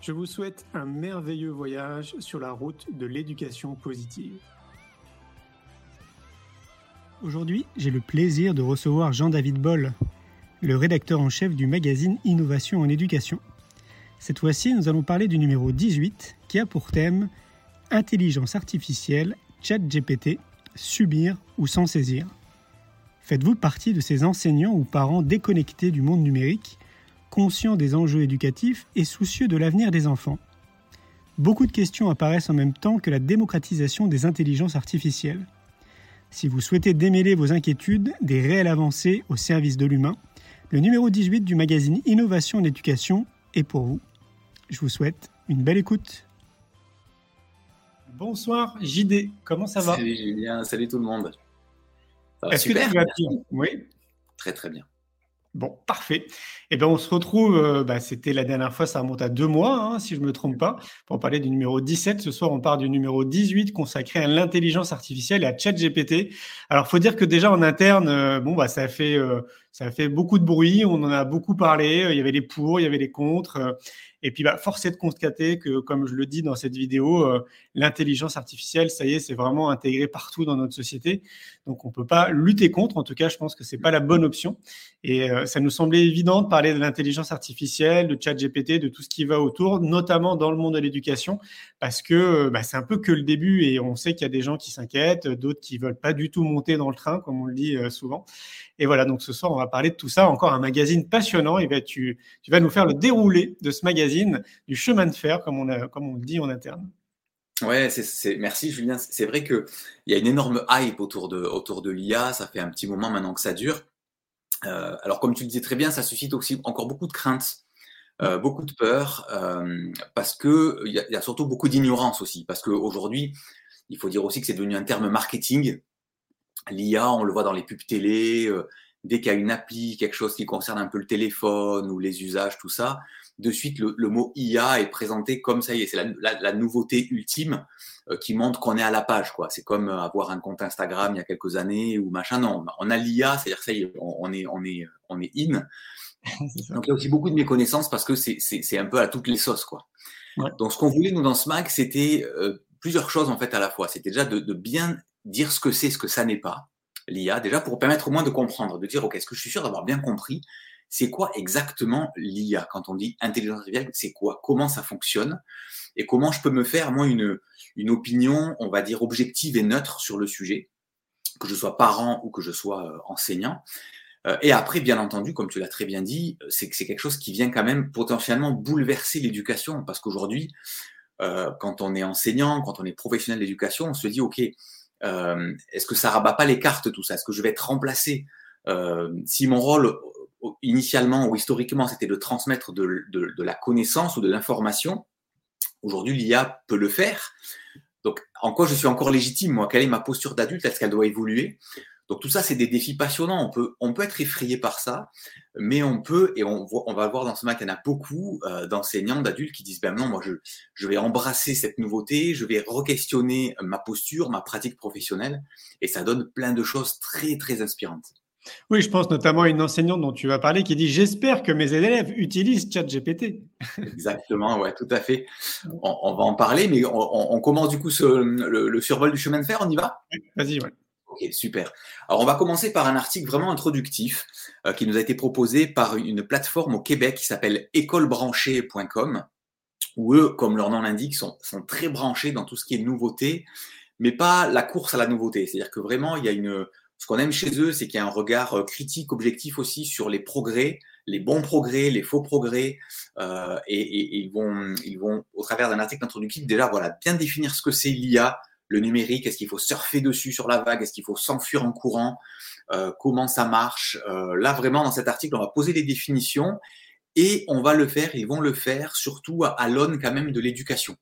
Je vous souhaite un merveilleux voyage sur la route de l'éducation positive. Aujourd'hui, j'ai le plaisir de recevoir Jean-David Boll, le rédacteur en chef du magazine Innovation en éducation. Cette fois-ci, nous allons parler du numéro 18 qui a pour thème Intelligence artificielle, chat GPT, subir ou s'en saisir. Faites-vous partie de ces enseignants ou parents déconnectés du monde numérique, conscients des enjeux éducatifs et soucieux de l'avenir des enfants Beaucoup de questions apparaissent en même temps que la démocratisation des intelligences artificielles. Si vous souhaitez démêler vos inquiétudes des réelles avancées au service de l'humain, le numéro 18 du magazine Innovation en éducation est pour vous. Je vous souhaite une belle écoute. Bonsoir JD, comment ça va? Salut Julien, salut tout le monde. Est-ce que tu vas bien? Oui. Très très bien. Bon, parfait. Eh bien, on se retrouve, euh, bah, c'était la dernière fois, ça remonte à deux mois, hein, si je ne me trompe pas, pour parler du numéro 17. Ce soir, on part du numéro 18 consacré à l'intelligence artificielle et à ChatGPT. Alors, faut dire que déjà en interne, euh, bon, bah, ça fait, euh, ça a fait beaucoup de bruit, on en a beaucoup parlé, il y avait les pour, il y avait les contre. Et puis, bah, force est de constater que, comme je le dis dans cette vidéo, euh, l'intelligence artificielle, ça y est, c'est vraiment intégré partout dans notre société. Donc, on ne peut pas lutter contre. En tout cas, je pense que c'est pas la bonne option. Et euh, ça nous semblait évident de parler de l'intelligence artificielle, de chat GPT, de tout ce qui va autour, notamment dans le monde de l'éducation, parce que euh, bah, c'est un peu que le début et on sait qu'il y a des gens qui s'inquiètent, d'autres qui veulent pas du tout monter dans le train, comme on le dit souvent. Et voilà, donc ce soir, on va parler de tout ça. Encore un magazine passionnant. Et tu, tu vas nous faire le déroulé de ce magazine, du chemin de fer, comme on, a, comme on le dit en interne. Ouais, c'est, merci Julien. C'est vrai qu'il y a une énorme hype autour de, autour de l'IA. Ça fait un petit moment maintenant que ça dure. Euh, alors, comme tu le disais très bien, ça suscite aussi encore beaucoup de craintes, euh, beaucoup de peur, euh, parce qu'il y, y, a surtout beaucoup d'ignorance aussi. Parce qu'aujourd'hui, il faut dire aussi que c'est devenu un terme marketing. L'IA, on le voit dans les pubs télé, euh, dès qu'il y a une appli, quelque chose qui concerne un peu le téléphone ou les usages, tout ça, de suite le, mot IA est présenté comme ça y est, c'est la, nouveauté ultime euh, qui montre qu'on est à la page, quoi. C'est comme avoir un compte Instagram il y a quelques années ou machin. Non, on a l'IA, c'est-à-dire ça y est, on, est, on est, on est in. Donc il y a aussi beaucoup de méconnaissances parce que c'est un peu à toutes les sauces, quoi. Donc ce qu'on voulait nous dans ce mag, c'était euh, plusieurs choses en fait à la fois. C'était déjà de, de bien dire ce que c'est, ce que ça n'est pas, l'IA, déjà pour permettre au moins de comprendre, de dire, OK, est-ce que je suis sûr d'avoir bien compris c'est quoi exactement l'IA Quand on dit intelligence artificielle, c'est quoi? Comment ça fonctionne? Et comment je peux me faire, moi, une, une opinion, on va dire, objective et neutre sur le sujet, que je sois parent ou que je sois euh, enseignant? Euh, et après, bien entendu, comme tu l'as très bien dit, c'est que c'est quelque chose qui vient quand même potentiellement bouleverser l'éducation, parce qu'aujourd'hui, euh, quand on est enseignant, quand on est professionnel d'éducation, on se dit, OK, euh, est-ce que ça rabat pas les cartes tout ça? Est-ce que je vais être remplacé? Euh, Si mon rôle initialement ou historiquement c'était de transmettre de, de, de, la connaissance ou de l'information, aujourd'hui l'IA peut le faire. Donc en quoi je suis encore légitime moi? Quelle est ma posture d'adulte? Est-ce qu'elle doit évoluer? Donc tout ça, c'est des défis passionnants. On peut, on peut être effrayé par ça, mais on peut, et on, on va voir dans ce match, il y en a beaucoup euh, d'enseignants, d'adultes qui disent, ben non, moi, je, je vais embrasser cette nouveauté, je vais re-questionner ma posture, ma pratique professionnelle, et ça donne plein de choses très, très inspirantes. Oui, je pense notamment à une enseignante dont tu vas parler qui dit J'espère que mes élèves utilisent ChatGPT. Exactement, ouais, tout à fait. On, va en parler, mais on, on commence du coup ce, le, le, survol du chemin de fer, on y va? Vas-y, ouais. Super. Alors, on va commencer par un article vraiment introductif euh, qui nous a été proposé par une plateforme au Québec qui s'appelle écolebranchée.com où eux, comme leur nom l'indique, sont, sont très branchés dans tout ce qui est nouveauté, mais pas la course à la nouveauté. C'est-à-dire que vraiment, il y a une, ce qu'on aime chez eux, c'est qu'il y a un regard euh, critique, objectif aussi sur les progrès, les bons progrès, les faux progrès, euh, et, et, ils, vont, ils vont, au travers d'un article introductif, déjà voilà, bien définir ce que c'est l'IA, le numérique, est-ce qu'il faut surfer dessus sur la vague, est-ce qu'il faut s'enfuir en courant, euh, comment ça marche. Euh, là, vraiment, dans cet article, on va poser les définitions et on va le faire, ils vont le faire surtout à, l'aune quand même de l'éducation.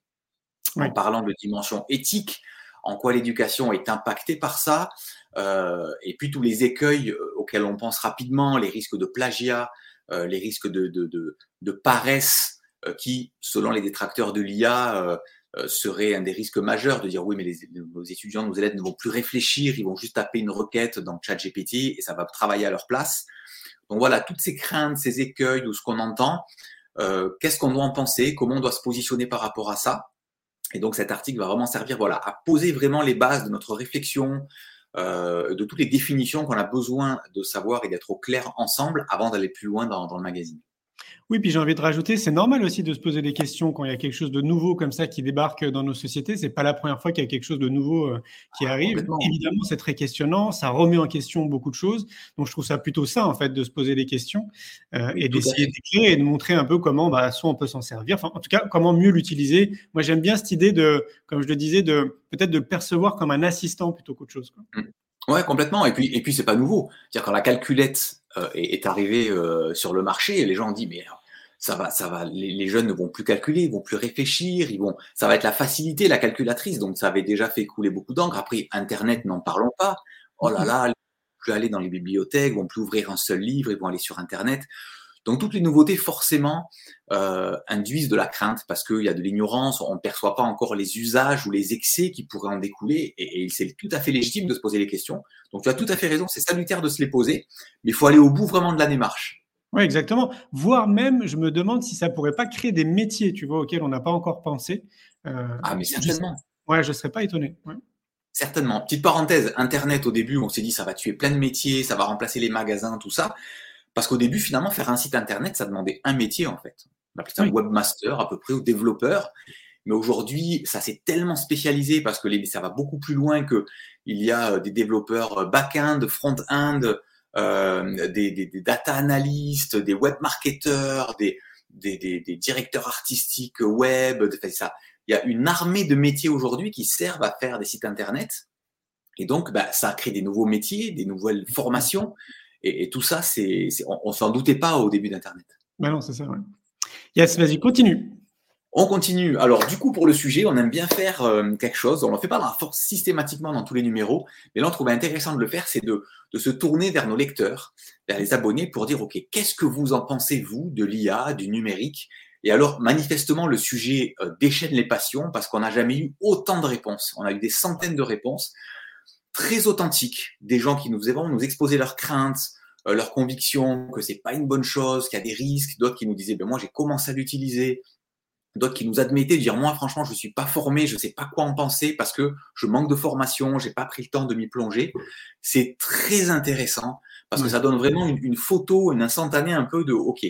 En parlant de dimension éthique, en quoi l'éducation est impactée par ça, euh, et puis tous les écueils euh, auxquels on pense rapidement, les risques de plagiat, euh, les risques de, de, de, de paresse, euh, qui, selon les détracteurs de l'IA, serait un des risques majeurs de dire oui, mais les, nos étudiants, nos élèves ne vont plus réfléchir, ils vont juste taper une requête dans ChatGPT et ça va travailler à leur place. Donc voilà, toutes ces craintes, ces écueils ou ce qu'on entend, euh, qu'est-ce qu'on doit en penser, comment on doit se positionner par rapport à ça. Et donc cet article va vraiment servir voilà, à poser vraiment les bases de notre réflexion, euh, de toutes les définitions qu'on a besoin de savoir et d'être au clair ensemble avant d'aller plus loin dans, dans le magazine. Oui, puis j'ai envie de rajouter, c'est normal aussi de se poser des questions quand il y a quelque chose de nouveau comme ça qui débarque dans nos sociétés. C'est pas la première fois qu'il y a quelque chose de nouveau euh, qui ah, arrive. Évidemment, c'est très questionnant, ça remet en question beaucoup de choses. Donc, je trouve ça plutôt ça en fait de se poser des questions euh, et d'essayer d'écrire et de montrer un peu comment, bah, soit on peut s'en servir, enfin, en tout cas, comment mieux l'utiliser. Moi, j'aime bien cette idée de, comme je le disais, de peut-être de le percevoir comme un assistant plutôt qu'autre chose. Quoi. Mmh. Ouais, complètement. Et puis, et puis, c'est pas nouveau. C'est-à-dire quand la calculette est, est, arrivée sur le marché, les gens ont dit mais ça va, ça va. Les, jeunes ne vont plus calculer, ils vont plus réfléchir, ils vont. Ça va être la facilité, la calculatrice. Donc ça avait déjà fait couler beaucoup d'encre. Après, Internet, n'en parlons pas. Oh là là, ils vont plus aller dans les bibliothèques, ils vont plus ouvrir un seul livre, ils vont aller sur Internet. Donc toutes les nouveautés forcément euh, induisent de la crainte parce qu'il y a de l'ignorance, on ne perçoit pas encore les usages ou les excès qui pourraient en découler et, et c'est tout à fait légitime de se poser les questions. Donc tu as tout à fait raison, c'est salutaire de se les poser, mais il faut aller au bout vraiment de la démarche. Oui, exactement. Voire même, je me demande si ça pourrait pas créer des métiers, tu vois, auxquels on n'a pas encore pensé. Euh, ah, mais certainement. Je, ouais, je serais pas étonné. Certainement. Petite parenthèse, Internet, au début, on s'est dit ça va tuer plein de métiers, ça va remplacer les magasins, tout ça. Parce qu'au début, finalement, faire un site Internet, ça demandait un métier, en fait. On appelait ça un webmaster, à peu près, ou développeur. Mais aujourd'hui, ça s'est tellement spécialisé parce que les, ça va beaucoup plus loin que il y a euh, des développeurs euh, back-end, front-end, euh, des, des, des, data analystes, des web marketeurs, des, des, directeurs artistiques web. Ça, il y a une armée de métiers aujourd'hui qui servent à faire des sites internet. Et donc, bah, ça crée des nouveaux métiers, des nouvelles formations. Et, tout ça, c'est, on, on s'en doutait pas au début d'Internet. Bah non, c'est ça. Ouais. Yes, vas-y, continue. On continue. Alors, du coup, pour le sujet, on aime bien faire euh, quelque chose. On ne le fait pas dans la force systématiquement dans tous les numéros, mais là, on trouve intéressant de le faire, c'est de, de, se tourner vers nos lecteurs, vers les abonnés, pour dire, OK, qu'est-ce que vous en pensez, vous, de l'IA, du numérique? Et alors, manifestement, le sujet euh, déchaîne les passions parce qu'on n'a jamais eu autant de réponses. On a eu des centaines de réponses très authentiques, des gens qui nous faisaient nous exposer leurs craintes, euh, leurs convictions, que c'est pas une bonne chose, qu'il y a des risques, d'autres qui nous disaient, ben moi, j'ai commencé à l'utiliser, d'autres qui nous admettaient, dire moi franchement je suis pas formé, je sais pas quoi en penser parce que je manque de formation, j'ai pas pris le temps de m'y plonger. C'est très intéressant parce que ça donne vraiment une, photo, une instantanée un peu de ok,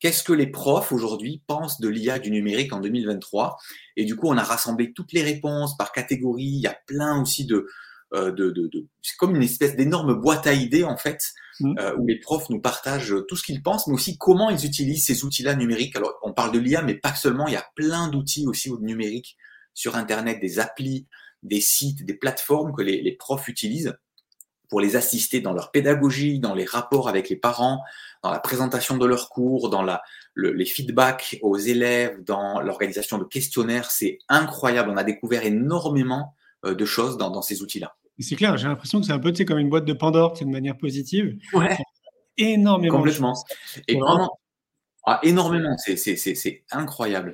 qu'est-ce que les profs aujourd'hui pensent de l'IA du numérique en 2023 Et du coup on a rassemblé toutes les réponses par catégorie. Il y a plein aussi de de, de, de c'est comme une espèce d'énorme boîte à idées en fait Mmh. Euh, où les profs nous partagent tout ce qu'ils pensent, mais aussi comment ils utilisent ces outils-là numériques. Alors, on parle de l'IA, mais pas seulement. Il y a plein d'outils aussi numériques sur Internet, des applis, des sites, des plateformes que les, les, profs utilisent pour les assister dans leur pédagogie, dans les rapports avec les parents, dans la présentation de leurs cours, dans la, le, les feedbacks aux élèves, dans l'organisation de questionnaires. C'est incroyable. On a découvert énormément euh, de choses dans, dans ces outils-là. C'est clair, j'ai l'impression que c'est un peu comme une boîte de Pandore, c'est de manière positive. Ouais. Énormément. Complètement. Et vraiment, ah, énormément, c'est incroyable.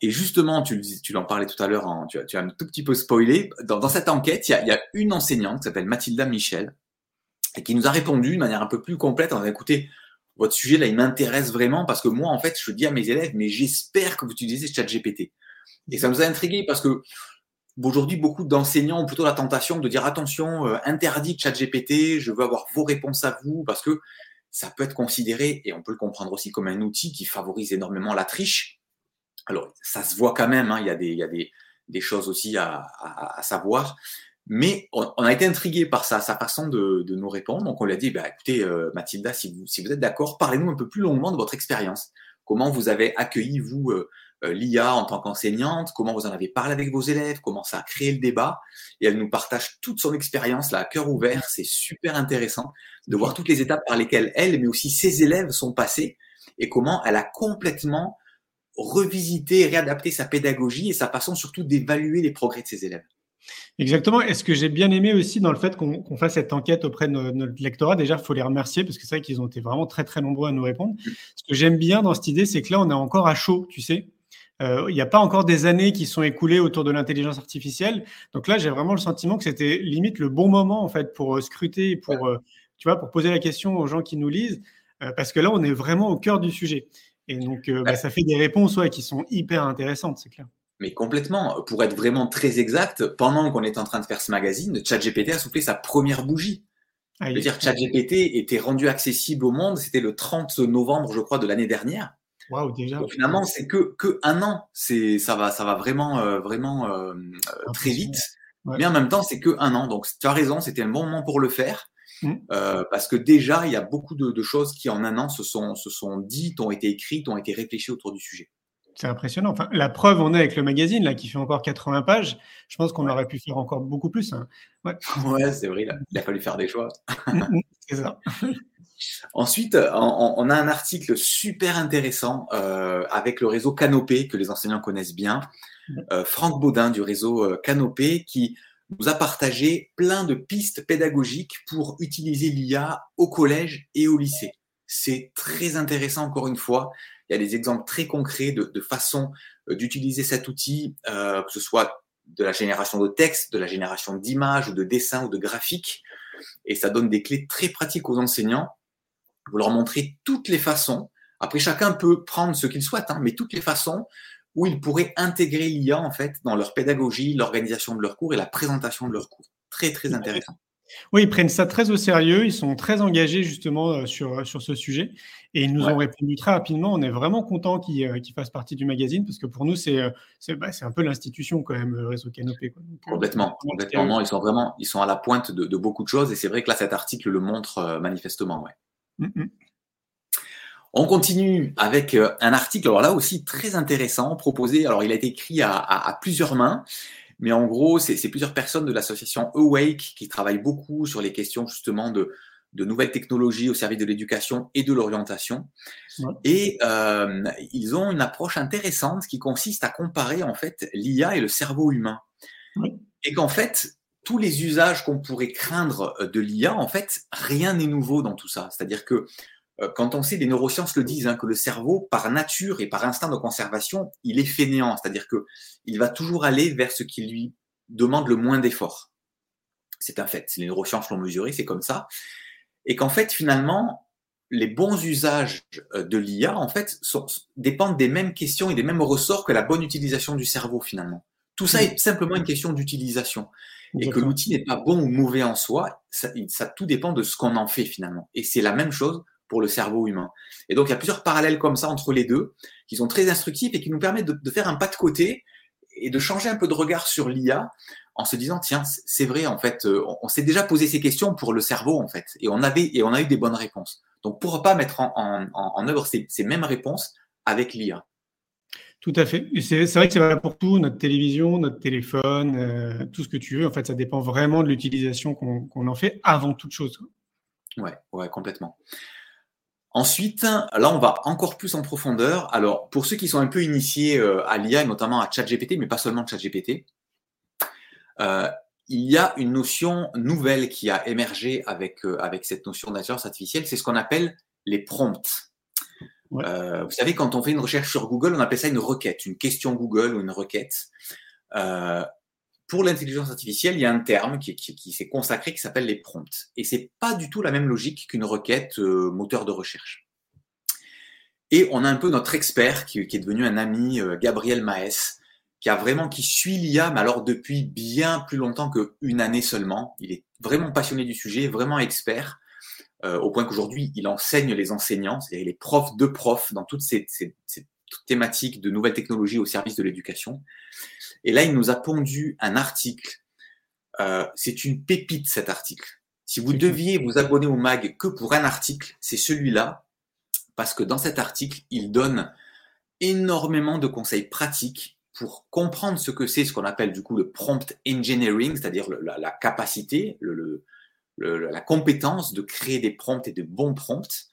Et justement, tu, tu en parlais tout à l'heure, tu, tu, as un tout petit peu spoilé. Dans, dans cette enquête, il y, a, y, a, une enseignante qui s'appelle Mathilda Michel et qui nous a répondu de manière un peu plus complète. On a écouté votre sujet là, il m'intéresse vraiment parce que moi, en fait, je dis à mes élèves, mais j'espère que vous utilisez ChatGPT. Et ça nous a intrigué parce que Aujourd'hui, beaucoup d'enseignants ont plutôt la tentation de dire attention, euh, interdit ChatGPT, je veux avoir vos réponses à vous, parce que ça peut être considéré, et on peut le comprendre aussi comme un outil qui favorise énormément la triche. Alors, ça se voit quand même, hein, il y a, des, il y a des, des choses aussi à, à, à savoir. Mais on, a été intrigué par sa, sa façon de, de, nous répondre. Donc on lui a dit, bah, écoutez, euh, Mathilda, si vous, si vous êtes d'accord, parlez-nous un peu plus longuement de votre expérience. Comment vous avez accueilli, vous, euh l'IA en tant qu'enseignante Comment vous en avez parlé avec vos élèves Comment ça a créé le débat Et elle nous partage toute son expérience là, à cœur ouvert. C'est super intéressant de voir toutes les étapes par lesquelles elle, mais aussi ses élèves sont passés et comment elle a complètement revisité, réadapté sa pédagogie et sa façon surtout d'évaluer les progrès de ses élèves. Exactement. Et ce que j'ai bien aimé aussi dans le fait qu'on qu fasse cette enquête auprès de notre lectorat, déjà, il faut les remercier parce que c'est vrai qu'ils ont été vraiment très, très nombreux à nous répondre. Ce que j'aime bien dans cette idée, c'est que là, on est encore à chaud, tu sais. Euh, il n'y a pas encore des années qui sont écoulées autour de l'intelligence artificielle. Donc là, j'ai vraiment le sentiment que c'était limite le bon moment, en fait, pour euh, scruter, pour, ouais. euh, tu vois, pour poser la question aux gens qui nous lisent, euh, parce que là, on est vraiment au cœur du sujet. Et donc, bah, ça fait des réponses ouais, qui sont hyper intéressantes, c'est clair. Mais complètement. Pour être vraiment très exact, pendant qu'on était en train de faire ce magazine, ChatGPT a soufflé sa première bougie. Ah, je veux dire, ChatGPT était rendu accessible au monde, c'était le 30 novembre, je crois, de l'année dernière. Wow, déjà. Donc, finalement, c'est que, que un an. C'est, ça va, ça va vraiment, euh, vraiment euh, très vite. Ouais. Mais en même temps, c'est que un an. Donc, tu as raison, c'était un bon moment pour le faire. Mmh. Euh, parce que déjà, il y a beaucoup de, de, choses qui, en un an, se sont, se sont dites, ont été écrites, ont été réfléchies autour du sujet. C'est impressionnant. Enfin, la preuve on est avec le magazine, là, qui fait encore 80 pages. Je pense qu'on ouais. aurait pu faire encore beaucoup plus. Hein. Ouais, ouais c'est vrai, là. il a fallu faire des choix. Mmh, mmh, c'est ça. Ensuite, on, on, a un article super intéressant euh, avec le réseau Canopé, que les enseignants connaissent bien. Euh, Franck Baudin du réseau euh, Canopé, qui nous a partagé plein de pistes pédagogiques pour utiliser l'IA au collège et au lycée. C'est très intéressant, encore une fois. Il y a des exemples très concrets de, de façon euh, d'utiliser cet outil, euh, que ce soit de la génération de texte, de la génération d'images, ou de dessins ou de graphiques. Et ça donne des clés très pratiques aux enseignants. Vous leur montrez toutes les façons. Après, chacun peut prendre ce qu'il souhaite, hein, mais toutes les façons où ils pourraient intégrer l'IA en fait dans leur pédagogie, l'organisation de leurs cours et la présentation de leurs cours. Très très intéressant. Oui, ils prennent ça très au sérieux, ils sont très engagés justement euh, sur, sur ce sujet et ils nous ouais. ont répondu très rapidement. On est vraiment content qu'ils euh, qu fassent partie du magazine parce que pour nous, c'est euh, bah, un peu l'institution quand même, le réseau Canopé. Quoi. Donc, complètement, complètement. Non, ils sont vraiment ils sont à la pointe de, de beaucoup de choses et c'est vrai que là, cet article le montre manifestement. Ouais. Mm -hmm. On continue avec un article, alors là aussi très intéressant, proposé, alors il a été écrit à, à, à plusieurs mains, mais en gros, c'est plusieurs personnes de l'association Awake qui travaillent beaucoup sur les questions justement de, de nouvelles technologies au service de l'éducation et de l'orientation. Ouais. Et euh, ils ont une approche intéressante qui consiste à comparer en fait l'IA et le cerveau humain. Ouais. Et qu'en fait, tous les usages qu'on pourrait craindre de l'IA, en fait, rien n'est nouveau dans tout ça. C'est-à-dire que euh, quand on sait, les neurosciences le disent, hein, que le cerveau, par nature et par instinct de conservation, il est fainéant, c'est-à-dire que il va toujours aller vers ce qui lui demande le moins d'efforts. C'est un fait. Les neurosciences l'ont mesuré, c'est comme ça. Et qu'en fait, finalement, les bons usages euh, de l'IA, en fait, sont, dépendent des mêmes questions et des mêmes ressorts que la bonne utilisation du cerveau, finalement. Tout ça est simplement une question d'utilisation. Et que l'outil n'est pas bon ou mauvais en soi, ça, ça tout dépend de ce qu'on en fait, finalement. Et c'est la même chose pour le cerveau humain. Et donc, il y a plusieurs parallèles comme ça entre les deux, qui sont très instructifs et qui nous permettent de, de faire un pas de côté et de changer un peu de regard sur l'IA en se disant, tiens, c'est vrai, en fait, euh, on, on s'est déjà posé ces questions pour le cerveau, en fait, et on, avait, et on a eu des bonnes réponses. Donc, pourquoi pas mettre en, en, en œuvre ces, ces mêmes réponses avec l'IA tout à fait. C'est vrai que c'est valable pour tout, notre télévision, notre téléphone, euh, tout ce que tu veux. En fait, ça dépend vraiment de l'utilisation qu'on qu en fait avant toute chose. Ouais, ouais, complètement. Ensuite, là, on va encore plus en profondeur. Alors, pour ceux qui sont un peu initiés euh, à l'IA, notamment à ChatGPT, mais pas seulement ChatGPT, euh, il y a une notion nouvelle qui a émergé avec, avec cette notion d'intelligence artificielle, c'est ce qu'on appelle les prompts. Euh, vous savez, quand on fait une recherche sur Google, on appelle ça une requête, une question Google ou une requête. Euh, pour l'intelligence artificielle, il y a un terme qui, s'est consacré qui s'appelle les prompts. Et c'est pas du tout la même logique qu'une requête euh, moteur de recherche. Et on a un peu notre expert qui, qui est devenu un ami, euh, Gabriel Maes, qui a vraiment qui suit l'IA, mais alors depuis bien plus longtemps qu'une année seulement. Il est vraiment passionné du sujet, vraiment expert, euh, au point qu'aujourd'hui il enseigne les enseignants, c'est-à-dire les profs de profs dans toutes ces, ces, ces thématique de nouvelles technologies au service de l'éducation. Et là, il nous a pondu un article. Euh, c'est une pépite cet article. Si vous deviez vous abonner au mag que pour un article, c'est celui-là, parce que dans cet article, il donne énormément de conseils pratiques pour comprendre ce que c'est, ce qu'on appelle du coup le prompt engineering, c'est-à-dire la, capacité, le, la compétence de créer des prompts et de bons prompts,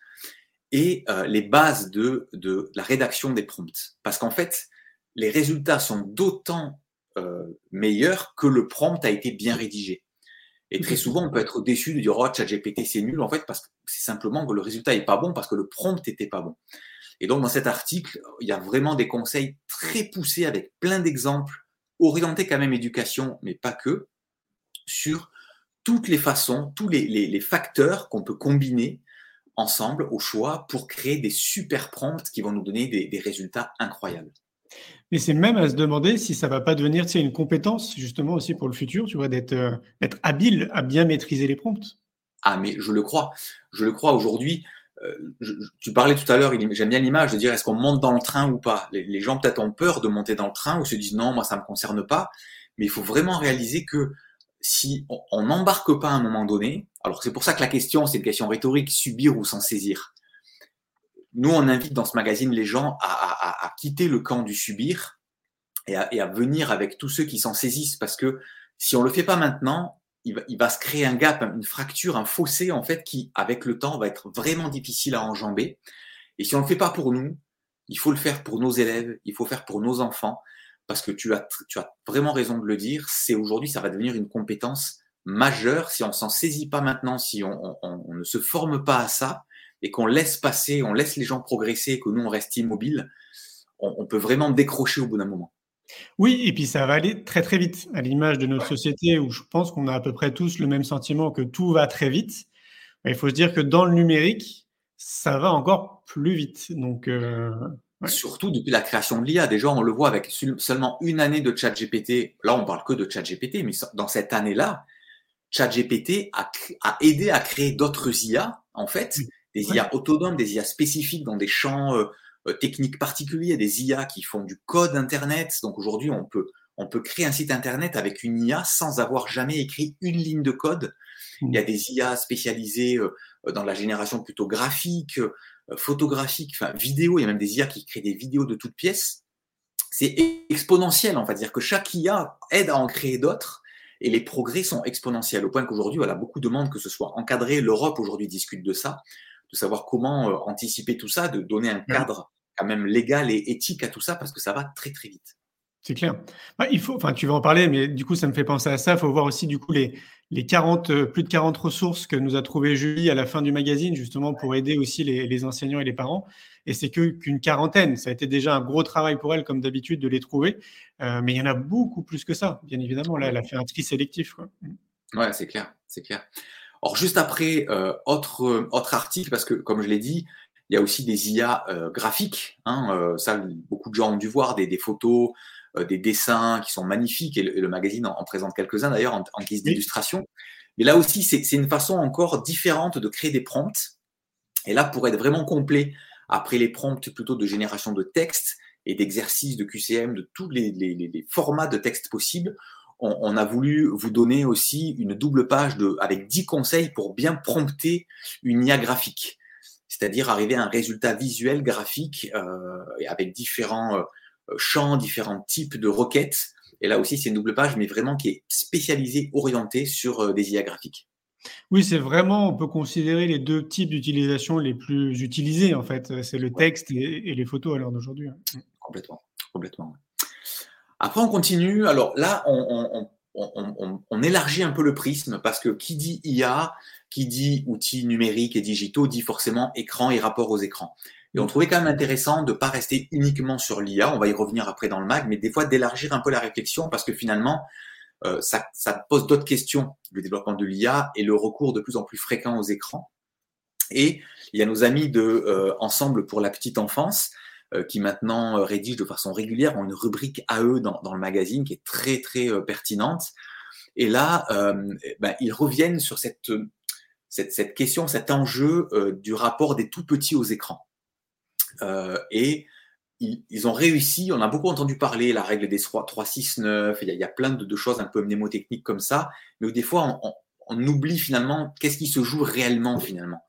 et euh, les bases de, de, la rédaction des prompts. Parce qu'en fait, les résultats sont d'autant euh, meilleurs que le prompt a été bien rédigé. Et très souvent, on peut être déçu de dire, oh, ChatGPT, c'est nul, en fait, parce que c'est simplement que le résultat n'est pas bon parce que le prompt n'était pas bon. Et donc, dans cet article, il y a vraiment des conseils très poussés avec plein d'exemples, orientés quand même éducation, mais pas que, sur toutes les façons, tous les, les, facteurs qu'on peut combiner ensemble au choix pour créer des super prompts qui vont nous donner des, des résultats incroyables. Mais c'est même à se demander si ça va pas devenir une compétence justement aussi pour le futur, tu vois, d'être euh, habile à bien maîtriser les prompts. Ah, mais je le crois. Je le crois aujourd'hui. Euh, tu parlais tout à l'heure, j'aime bien l'image de dire est-ce qu'on monte dans le train ou pas? Les, les gens peut-être ont peur de monter dans le train ou se disent non, moi ça me concerne pas. Mais il faut vraiment réaliser que si on n'embarque pas à un moment donné, alors c'est pour ça que la question, c'est une question rhétorique, subir ou s'en saisir. Nous, on invite dans ce magazine les gens à, quitter le camp du subir et à, venir avec tous ceux qui s'en saisissent, parce que si on le fait pas maintenant, il va, se créer un gap, une fracture, un fossé en fait qui, avec le temps, va être vraiment difficile à enjamber. Et si on le fait pas pour nous, il faut le faire pour nos élèves, il faut faire pour nos enfants, parce que tu as, tu as vraiment raison de le dire. C'est aujourd'hui, ça va devenir une compétence majeure si on s'en saisit pas maintenant, si on, ne se forme pas à ça et qu'on laisse passer, on laisse les gens progresser, que nous on reste immobile, on, peut vraiment décrocher au bout d'un moment. Oui, et puis ça va aller très très vite, à l'image de notre société où je pense qu'on a à peu près tous le même sentiment que tout va très vite. Il faut se dire que dans le numérique, ça va encore plus vite. Donc, euh, Surtout depuis la création de l'IA. Déjà, on le voit avec seulement une année de ChatGPT. Là, on parle que de ChatGPT, mais dans cette année-là, ChatGPT a, a aidé à créer d'autres IA, en fait, des IA autonomes, des IA spécifiques dans des champs euh, euh, techniques particuliers, des IA qui font du code Internet. Donc aujourd'hui, on peut, on peut créer un site Internet avec une IA sans avoir jamais écrit une ligne de code. Il y a mmh. des IA spécialisées euh, dans la génération plutôt graphique, photographique, enfin vidéo. Il y a même des IA qui créent des vidéos de toutes pièces. C'est exponentiel, on va dire que chaque IA aide à en créer d'autres et les progrès sont exponentiels au point qu'aujourd'hui, voilà, beaucoup demandent que ce soit encadré. L'Europe aujourd'hui discute de ça, de savoir comment euh, anticiper tout ça, de donner un cadre quand même légal et éthique à tout ça parce que ça va très très vite. C'est clair. Bah, il faut, enfin, tu vas en parler, mais du coup, ça me fait penser à ça. Il faut voir aussi, du coup, les, les 40, euh, plus de 40 ressources que nous a trouvé Julie à la fin du magazine, justement, pour aider aussi les, enseignants et les parents. Et c'est que qu'une quarantaine. Ça a été déjà un gros travail pour elle, comme d'habitude, de les trouver. Euh, mais il y en a beaucoup plus que ça, bien évidemment. Là, elle a fait un tri sélectif. Quoi. Ouais, c'est clair, c'est clair. Alors, juste après, euh, autre, autre article, parce que, comme je l'ai dit, il y a aussi des IA graphiques. Hein, ça, beaucoup de gens ont dû voir des, des photos, des dessins qui sont magnifiques, et le, magazine en, présente quelques-uns d'ailleurs en, guise d'illustration. Mais là aussi, c'est une façon encore différente de créer des prompts. Et là, pour être vraiment complet, après les prompts plutôt de génération de texte et d'exercices de QCM, de tous les, formats de texte possibles, on, a voulu vous donner aussi une double page de, avec 10 conseils pour bien prompter une IA graphique. C'est-à-dire arriver à un résultat visuel graphique euh, avec différents... Euh, euh, champs, différents types de requêtes. Et là aussi, c'est une double page, mais vraiment qui est spécialisée, orientée sur euh, des IA graphiques. Oui, c'est vraiment, on peut considérer les deux types d'utilisation les plus utilisés, en fait. C'est le texte et, les photos à l'heure d'aujourd'hui. Hein. Complètement, complètement. Après, on continue. Alors là, on, on, élargit un peu le prisme parce que qui dit IA, qui dit outils numériques et digitaux, dit forcément écran et rapport aux écrans. Et on trouvait quand même intéressant de ne pas rester uniquement sur l'IA, on va y revenir après dans le mag, mais des fois d'élargir un peu la réflexion parce que finalement, euh, ça, pose d'autres questions, le développement de l'IA et le recours de plus en plus fréquent aux écrans. Et il y a nos amis de euh, Ensemble pour la petite enfance euh, qui maintenant rédigent de façon régulière, ont une rubrique à eux dans, le magazine qui est très très pertinente. Et là, ben, ils reviennent sur cette question, cet enjeu du rapport des tout petits aux écrans. Euh, et ils, ont réussi, on a beaucoup entendu parler, la règle des 3, 3 6, 9, il y, a, il y a plein de, de, choses un peu mnémotechniques comme ça, mais où des fois on, on, on oublie finalement qu'est-ce qui se joue réellement finalement.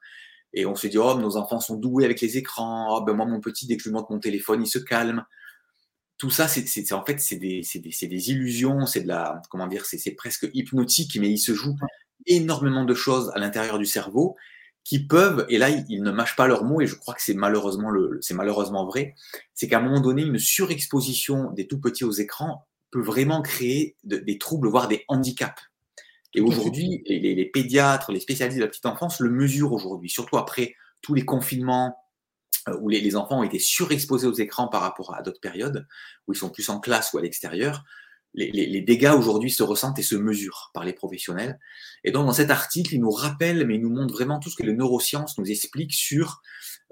Et on se dit, oh, nos enfants sont doués avec les écrans, oh, ben moi mon petit, dès que je lui montre mon téléphone, il se calme. Tout ça, c'est en fait, c'est des, des, des, illusions, c'est de la, comment dire, c'est presque hypnotique, mais il se joue énormément de choses à l'intérieur du cerveau qui peuvent, et là, ils ne mâchent pas leurs mots, et je crois que c'est malheureusement, le, malheureusement vrai, c'est qu'à un moment donné, une surexposition des tout petits aux écrans peut vraiment créer de, des troubles, voire des handicaps. Et aujourd'hui, les, les, pédiatres, les spécialistes de la petite enfance le mesurent aujourd'hui, surtout après tous les confinements euh, où les, les, enfants ont été surexposés aux écrans par rapport à d'autres périodes, où ils sont plus en classe ou à l'extérieur les, les, les dégâts aujourd'hui se ressentent et se mesurent par les professionnels. Et donc, dans cet article, il nous rappelle, mais il nous montre vraiment tout ce que les neurosciences nous expliquent sur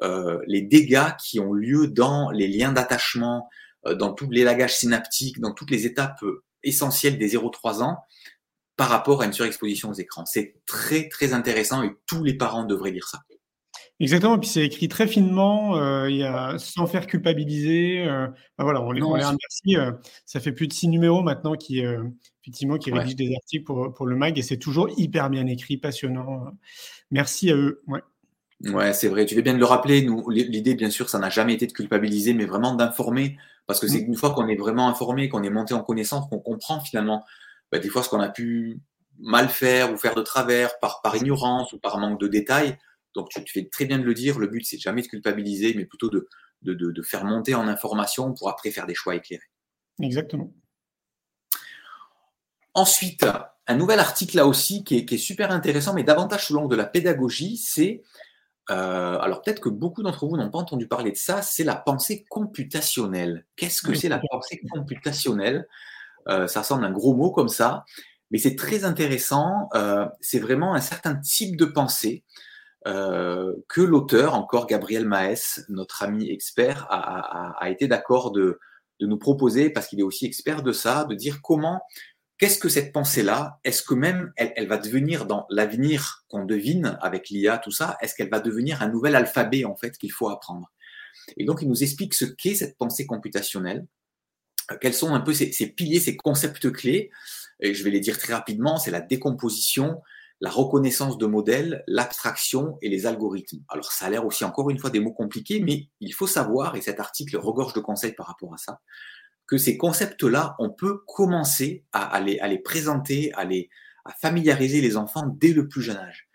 euh, les dégâts qui ont lieu dans les liens d'attachement, euh, dans tout l'élagage synaptique, dans toutes les étapes euh, essentielles des 0-3 ans par rapport à une surexposition aux écrans. C'est très, très intéressant et tous les parents devraient lire ça. Exactement, et puis c'est écrit très finement, euh, il y a, sans faire culpabiliser. Euh, ben voilà, on les, on les remercie. Euh, ça fait plus de six numéros maintenant qui, effectivement, qui rédigent des articles pour, pour le mag et c'est toujours hyper bien écrit, passionnant. Merci à eux. Ouais. Ouais, c'est vrai. Tu fais bien de le rappeler. Nous, l'idée, bien sûr, ça n'a jamais été de culpabiliser, mais vraiment d'informer, parce que c'est mmh. une fois qu'on est vraiment informé, qu'on est monté en connaissance, qu'on comprend finalement bah, des fois ce qu'on a pu mal faire ou faire de travers par, par ignorance ou par manque de détails donc tu, fais très bien de le dire, le but c'est jamais de culpabiliser, mais plutôt de, de, de, faire monter en information pour après faire des choix éclairés. Exactement. Ensuite, un nouvel article là aussi qui est, qui est super intéressant, mais davantage sous l'angle de la pédagogie, c'est, euh, alors peut-être que beaucoup d'entre vous n'ont pas entendu parler de ça, c'est la pensée computationnelle. Qu'est-ce que c'est la pensée computationnelle? Euh, Ça semble un gros mot comme ça, mais c'est très intéressant. Euh, c'est vraiment un certain type de pensée euh, que l'auteur, encore Gabriel Maes, notre ami expert, a, a, a été d'accord de, de, nous proposer, parce qu'il est aussi expert de ça, de dire comment, qu'est-ce que cette pensée-là, est-ce que même elle, elle, va devenir dans l'avenir qu'on devine avec l'IA, tout ça, est-ce qu'elle va devenir un nouvel alphabet en fait qu'il faut apprendre? Et donc il nous explique ce qu'est cette pensée computationnelle, euh, quels sont un peu ces, ces piliers, ces concepts clés. Et je vais les dire très rapidement, c'est la décomposition, la reconnaissance de modèles, l'abstraction et les algorithmes. Alors ça a l'air aussi encore une fois des mots compliqués, mais il faut savoir, et cet article regorge de conseils par rapport à ça, que ces concepts-là, on peut commencer à, les, à les, présenter, à, les, à familiariser les enfants dès le plus jeune âge.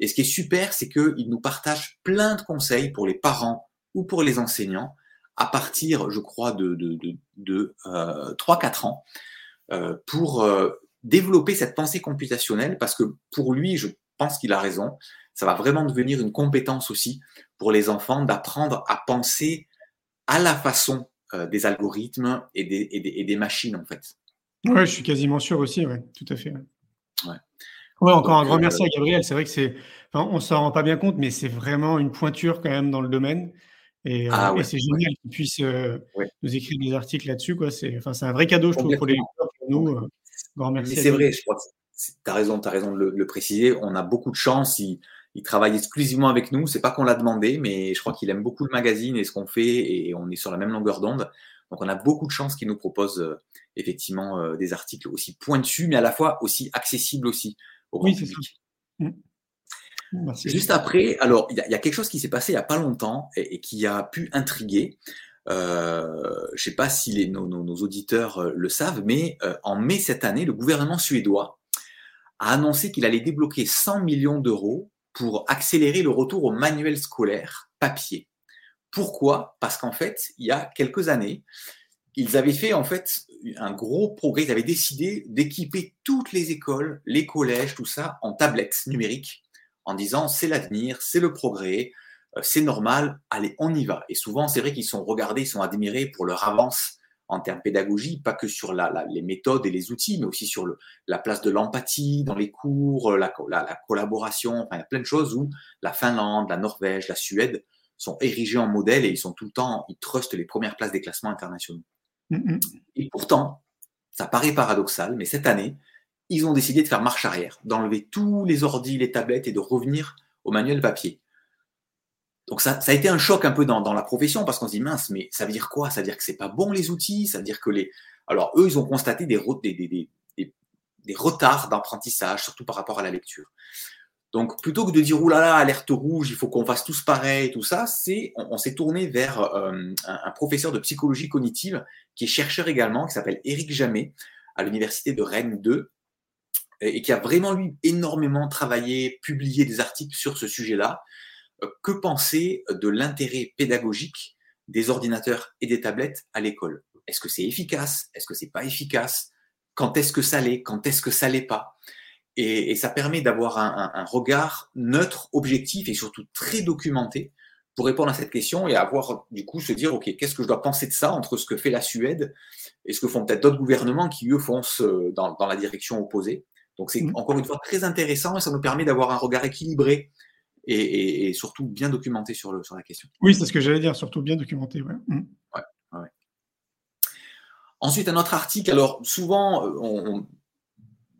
Et ce qui est super, c'est qu'ils nous partagent plein de conseils pour les parents ou pour les enseignants à partir, je crois, de, de, de, de euh, 3-4 ans euh, pour euh, développer cette pensée computationnelle parce que pour lui, je pense qu'il a raison, ça va vraiment devenir une compétence aussi pour les enfants d'apprendre à penser à la façon euh, des algorithmes et des, et, des, et des, machines en fait. Ouais, je suis quasiment sûr aussi, ouais, tout à fait. Ouais. ouais encore Donc, un grand euh, merci à Gabriel. C'est vrai que c'est, enfin, on s'en rend pas bien compte, mais c'est vraiment une pointure quand même dans le domaine. Et, euh, ah, ouais, et c'est génial qu'il puisse nous écrire des articles là-dessus. Quoi. C'est, enfin, c'est un vrai cadeau, je trouve, pour les lecteurs, pour nous. Mais c'est vrai, je crois que tu as raison, as raison de le, le, préciser. On a beaucoup de chance. Il, il travaille exclusivement avec nous. C'est pas qu'on l'a demandé, mais je crois qu'il aime beaucoup le magazine et ce qu'on fait et on est sur la même longueur d'onde. Donc on a beaucoup de chance qu'il nous propose euh, effectivement euh, des articles aussi pointus, mais à la fois aussi accessibles aussi au grand oui, public. Mmh. Merci. Juste après, alors il y, y, a quelque chose qui s'est passé il y a pas longtemps et, et qui a pu intriguer. Euh, je ne sais pas si les, nos, nos, auditeurs euh, le savent, mais euh, en mai cette année, le gouvernement suédois a annoncé qu'il allait débloquer 100 millions d'euros pour accélérer le retour au manuel scolaire papier. Pourquoi? Parce qu'en fait, il y a quelques années, ils avaient fait en fait un gros progrès. Ils avaient décidé d'équiper toutes les écoles, les collèges, tout ça en tablettes numériques, en disant c'est l'avenir, c'est le progrès, c'est normal, allez, on y va. Et souvent, c'est vrai qu'ils sont regardés, ils sont admirés pour leur avance en termes pédagogie, pas que sur la, la, les méthodes et les outils, mais aussi sur le, la place de l'empathie dans les cours, la, la, collaboration. Enfin, il y a plein de choses où la Finlande, la Norvège, la Suède sont érigés en modèle et ils sont tout le temps, ils trustent les premières places des classements internationaux. Mm-hmm. Et pourtant, ça paraît paradoxal, mais cette année, ils ont décidé de faire marche arrière, d'enlever tous les ordis, les tablettes et de revenir au manuel papier. Donc ça, ça, a été un choc un peu dans, dans la profession parce qu'on se dit mince, mais ça veut dire quoi? Ça veut dire que c'est pas bon les outils? Ça veut dire que les. Alors eux, ils ont constaté des, des, des, des, retards d'apprentissage, surtout par rapport à la lecture. Donc plutôt que de dire oulala, alerte rouge, il faut qu'on fasse tous pareil, tout ça, c'est on, s'est tourné vers euh, un, un, professeur de psychologie cognitive qui est chercheur également, qui s'appelle Éric Jamet à l'université de Rennes 2 et qui a vraiment lui énormément travaillé, publié des articles sur ce sujet-là. Euh, que penser de l'intérêt pédagogique des ordinateurs et des tablettes à l'école? Est-ce que c'est efficace? Est-ce que c'est pas efficace? Quand est-ce que ça l'est? Quand est-ce que ça l'est pas? Et, et, ça permet d'avoir un, un, un, regard neutre, objectif et surtout très documenté pour répondre à cette question et avoir du coup se dire ok qu'est-ce que je dois penser de ça entre ce que fait la Suède et ce que font peut-être d'autres gouvernements qui eux foncent dans, dans la direction opposée? Donc c'est mmh. encore une fois très intéressant et ça nous permet d'avoir un regard équilibré et, et, et, surtout bien documenté sur, le, sur la question. Oui, c'est ce que j'allais dire, surtout bien documenté. Ouais. Mmh. Ouais, ouais. Ensuite, un autre article. Alors, souvent, on,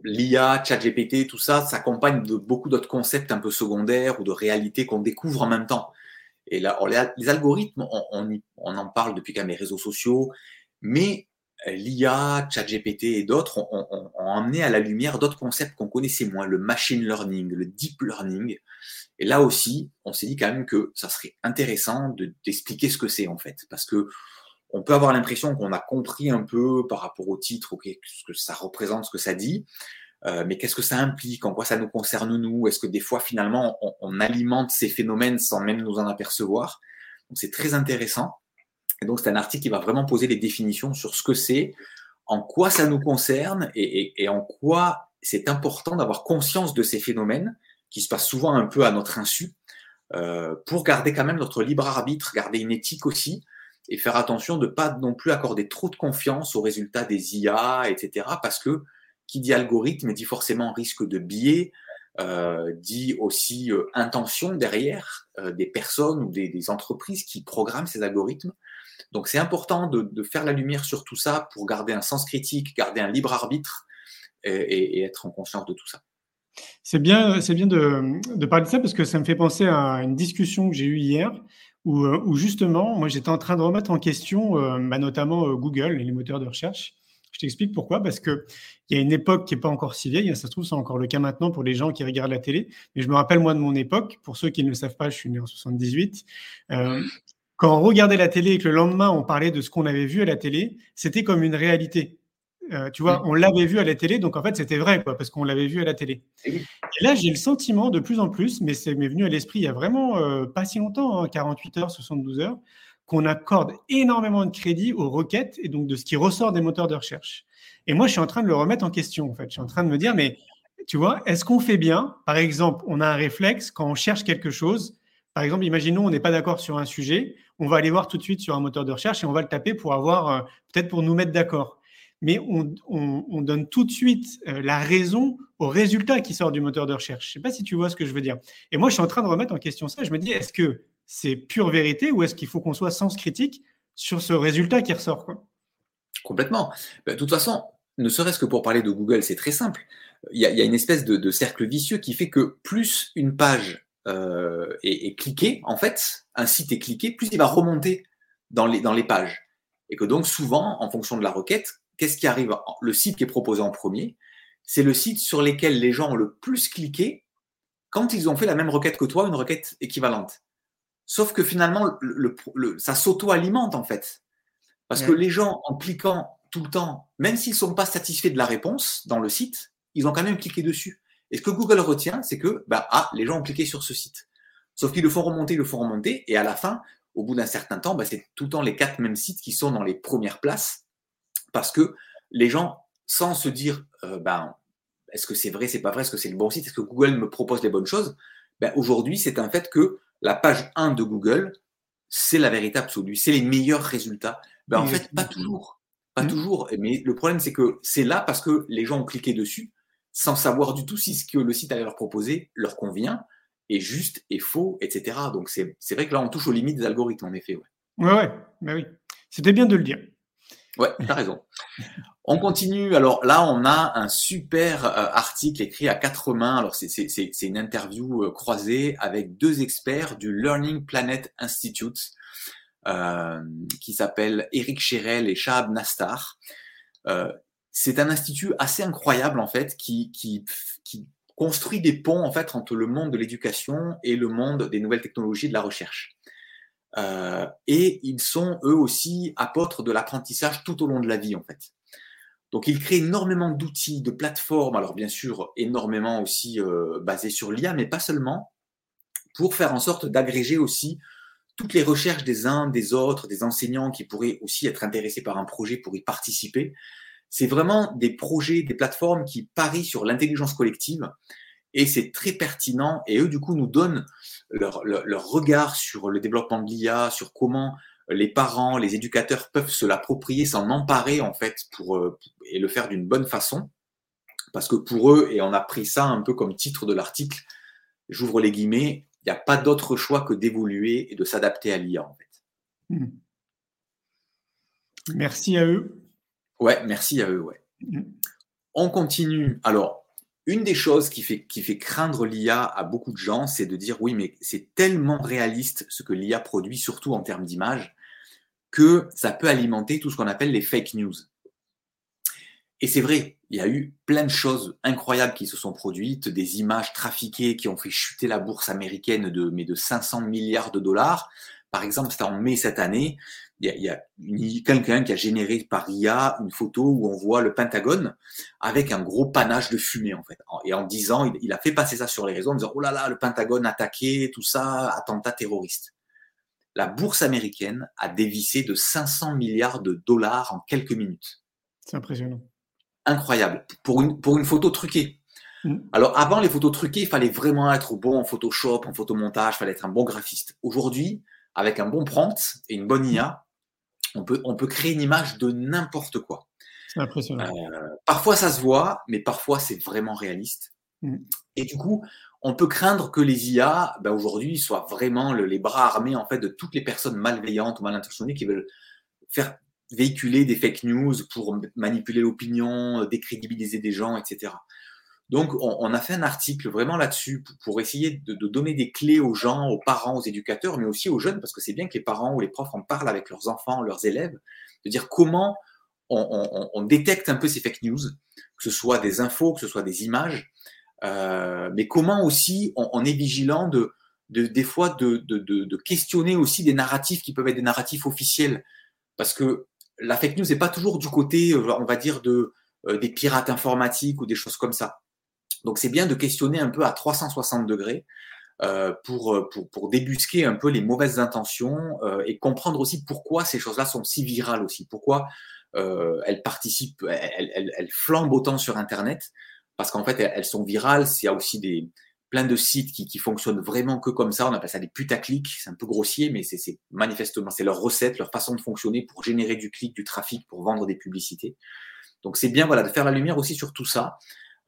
l'IA, ChatGPT, tout ça s'accompagne de beaucoup d'autres concepts un peu secondaires ou de réalités qu'on découvre en même temps. Et là, les, les algorithmes, on, on, y, on, en parle depuis quand même les réseaux sociaux, mais l'IA, ChatGPT et d'autres ont, ont, ont, amené à la lumière d'autres concepts qu'on connaissait moins, le machine learning, le deep learning. Et là aussi, on s'est dit quand même que ça serait intéressant d'expliquer ce que c'est en fait, parce que on peut avoir l'impression qu'on a compris un peu par rapport au titre, ce que ça représente, ce que ça dit, euh, mais qu'est-ce que ça implique, en quoi ça nous concerne nous, est-ce que des fois finalement on, alimente ces phénomènes sans même nous en apercevoir? Donc c'est très intéressant. Et donc c'est un article qui va vraiment poser les définitions sur ce que c'est, en quoi ça nous concerne et en quoi c'est important d'avoir conscience de ces phénomènes qui se passent souvent un peu à notre insu, euh, pour garder quand même notre libre arbitre, garder une éthique aussi, et faire attention de pas non plus accorder trop de confiance aux résultats des IA, etc. Parce que qui dit algorithme dit forcément risque de biais, euh, dit aussi euh, intention derrière euh, des personnes ou des, entreprises qui programment ces algorithmes. Donc c'est important de, de, faire la lumière sur tout ça pour garder un sens critique, garder un libre arbitre et, et être en conscience de tout ça. C'est bien, c'est bien de, parler de ça parce que ça me fait penser à une discussion que j'ai eue hier où, euh, justement, moi j'étais en train de remettre en question euh, bah, notamment euh, Google et les moteurs de recherche. Je t'explique pourquoi. Parce qu'il y a une époque qui n'est pas encore si vieille, ça se trouve, c'est encore le cas maintenant pour les gens qui regardent la télé. Mais je me rappelle, moi, de mon époque, pour ceux qui ne le savent pas, je suis né en 78. Euh, quand on regardait la télé et que le lendemain, on parlait de ce qu'on avait vu à la télé, c'était comme une réalité. Euh, tu vois, on l'avait vu à la télé, donc en fait, c'était vrai, quoi, parce qu'on l'avait vu à la télé. Et là, j'ai le sentiment de plus en plus, mais c'est m'est venu à l'esprit il y a vraiment euh, pas si longtemps, hein, 48 heures, 72 heures, qu'on accorde énormément de crédit aux requêtes et donc de ce qui ressort des moteurs de recherche. Et moi, je suis en train de le remettre en question, en fait. Je suis en train de me dire, mais tu vois, est-ce qu'on fait bien? Par exemple, on a un réflexe quand on cherche quelque chose. Par exemple, imaginons, on n'est pas d'accord sur un sujet, on va aller voir tout de suite sur un moteur de recherche et on va le taper pour avoir, euh, peut-être pour nous mettre d'accord mais on, on, on, donne tout de suite euh, la raison au résultat qui sort du moteur de recherche. Je ne sais pas si tu vois ce que je veux dire. Et moi, je suis en train de remettre en question ça. Je me dis, est-ce que c'est pure vérité ou est-ce qu'il faut qu'on soit sens critique sur ce résultat qui ressort Complètement. Ben, de toute façon, ne serait-ce que pour parler de Google, c'est très simple. Il y, a, une espèce de, cercle vicieux qui fait que plus une page euh, est, cliquée, en fait, un site est cliqué, plus il va remonter dans les pages. Et que donc, souvent, en fonction de la requête, qu'est-ce qui arrive Le site qui est proposé en premier, c'est le site sur lequel les gens ont le plus cliqué quand ils ont fait la même requête que toi, une requête équivalente. Sauf que finalement, le, le, le, ça s'auto-alimente en fait. Parce ouais. que les gens, en cliquant tout le temps, même s'ils ne sont pas satisfaits de la réponse dans le site, ils ont quand même cliqué dessus. Et ce que Google retient, c'est que, bah, ah, les gens ont cliqué sur ce site. Sauf qu'ils le font remonter, ils le font remonter, et à la fin, au bout d'un certain temps, bah, c'est tout le temps les quatre mêmes sites qui sont dans les premières places parce que les gens, sans se dire, euh, ben, est-ce que c'est vrai, c'est pas vrai, est-ce que c'est le bon site, est-ce que Google me propose les bonnes choses, ben, aujourd'hui, c'est un fait que la page 1 de Google, c'est la vérité absolue, c'est les meilleurs résultats. Ben, en fait, pas toujours. Pas mmh. toujours. Mais le problème, c'est que c'est là parce que les gens ont cliqué dessus sans savoir du tout si ce que le site allait leur proposer leur convient, est juste, est faux, etc. Donc c'est vrai que là, on touche aux limites des algorithmes, en effet. Ouais, ouais, ouais ben oui. C'était bien de le dire. Ouais, tu as raison. On continue. Alors là, on a un super euh, article écrit à quatre mains. Alors c'est une interview euh, croisée avec deux experts du Learning Planet Institute euh, qui s'appellent Eric Cherel et Shahab Nastar. c'est un institut assez incroyable en fait qui, qui, qui construit des ponts en fait entre le monde de l'éducation et le monde des nouvelles technologies de la recherche. Euh, et ils sont eux aussi apôtres de l'apprentissage tout au long de la vie en fait. Donc ils créent énormément d'outils, de plateformes, alors bien sûr énormément aussi euh, basés sur l'IA, mais pas seulement, pour faire en sorte d'agréger aussi toutes les recherches des uns, des autres, des enseignants qui pourraient aussi être intéressés par un projet pour y participer. C'est vraiment des projets, des plateformes qui parient sur l'intelligence collective et c'est très pertinent et eux du coup nous donnent leur, regard sur le développement de l'IA, sur comment les parents, les éducateurs peuvent se l'approprier, s'en emparer en fait pour, euh, et le faire d'une bonne façon. Parce que pour eux, et on a pris ça un peu comme titre de l'article, j'ouvre les guillemets, il n'y a pas d'autre choix que d'évoluer et de s'adapter à l'IA en fait. Hmm. Merci à eux. Ouais, merci à eux, ouais. Hmm. On continue. Alors, une des choses qui fait, craindre l'IA à beaucoup de gens, c'est de dire oui, mais c'est tellement réaliste ce que l'IA produit, surtout en termes d'image, que ça peut alimenter tout ce qu'on appelle les fake news. Et c'est vrai, il y a eu plein de choses incroyables qui se sont produites, des images trafiquées qui ont fait chuter la bourse américaine de, mais de 500 milliards de dollars. Par exemple, c'était en mai cette année, il y a, quelqu'un qui a généré par IA une photo où on voit le Pentagone avec un gros panache de fumée en fait. Et en disant, il, il a fait passer ça sur les réseaux en disant oh là là, le Pentagone attaqué, tout ça, attentat terroriste. La bourse américaine a dévissé de 500 milliards de dollars en quelques minutes. C'est impressionnant. Incroyable pour une pour une photo truquée. Mm. Alors avant les photos truquées, il fallait vraiment être bon en Photoshop, en photomontage, il fallait être un bon graphiste. Aujourd'hui, avec un bon prompt et une bonne IA, on peut, on peut créer une image de n'importe quoi. C'est impressionnant. Euh, parfois, ça se voit, mais parfois, c'est vraiment réaliste. Mm. Et du coup, on peut craindre que les IA, ben aujourd'hui, soient vraiment les bras armés en fait de toutes les personnes malveillantes ou mal intentionnées qui veulent faire véhiculer des fake news pour manipuler l'opinion, décrédibiliser des gens, etc. Donc, on, a fait un article vraiment là-dessus pour, essayer de, donner des clés aux gens, aux parents, aux éducateurs, mais aussi aux jeunes, parce que c'est bien que les parents ou les profs en parlent avec leurs enfants, leurs élèves, de dire comment on, détecte un peu ces fake news, que ce soit des infos, que ce soit des images, euh, mais comment aussi on, est vigilant de, des fois de, questionner aussi des narratifs qui peuvent être des narratifs officiels, parce que la fake news n'est pas toujours du côté, on va dire, de, euh, des pirates informatiques ou des choses comme ça. Donc c'est bien de questionner un peu à 360 degrés euh, pour, pour, pour, débusquer un peu les mauvaises intentions euh, et comprendre aussi pourquoi ces choses-là sont si virales aussi, pourquoi euh, elles participent, elles, elles, elles, flambent autant sur Internet, parce qu'en fait elles, sont virales, il y a aussi des, plein de sites qui, qui fonctionnent vraiment que comme ça, on appelle ça des putaclics, c'est un peu grossier, mais c'est manifestement, c'est leur recette, leur façon de fonctionner pour générer du clic, du trafic, pour vendre des publicités. Donc c'est bien voilà, de faire la lumière aussi sur tout ça,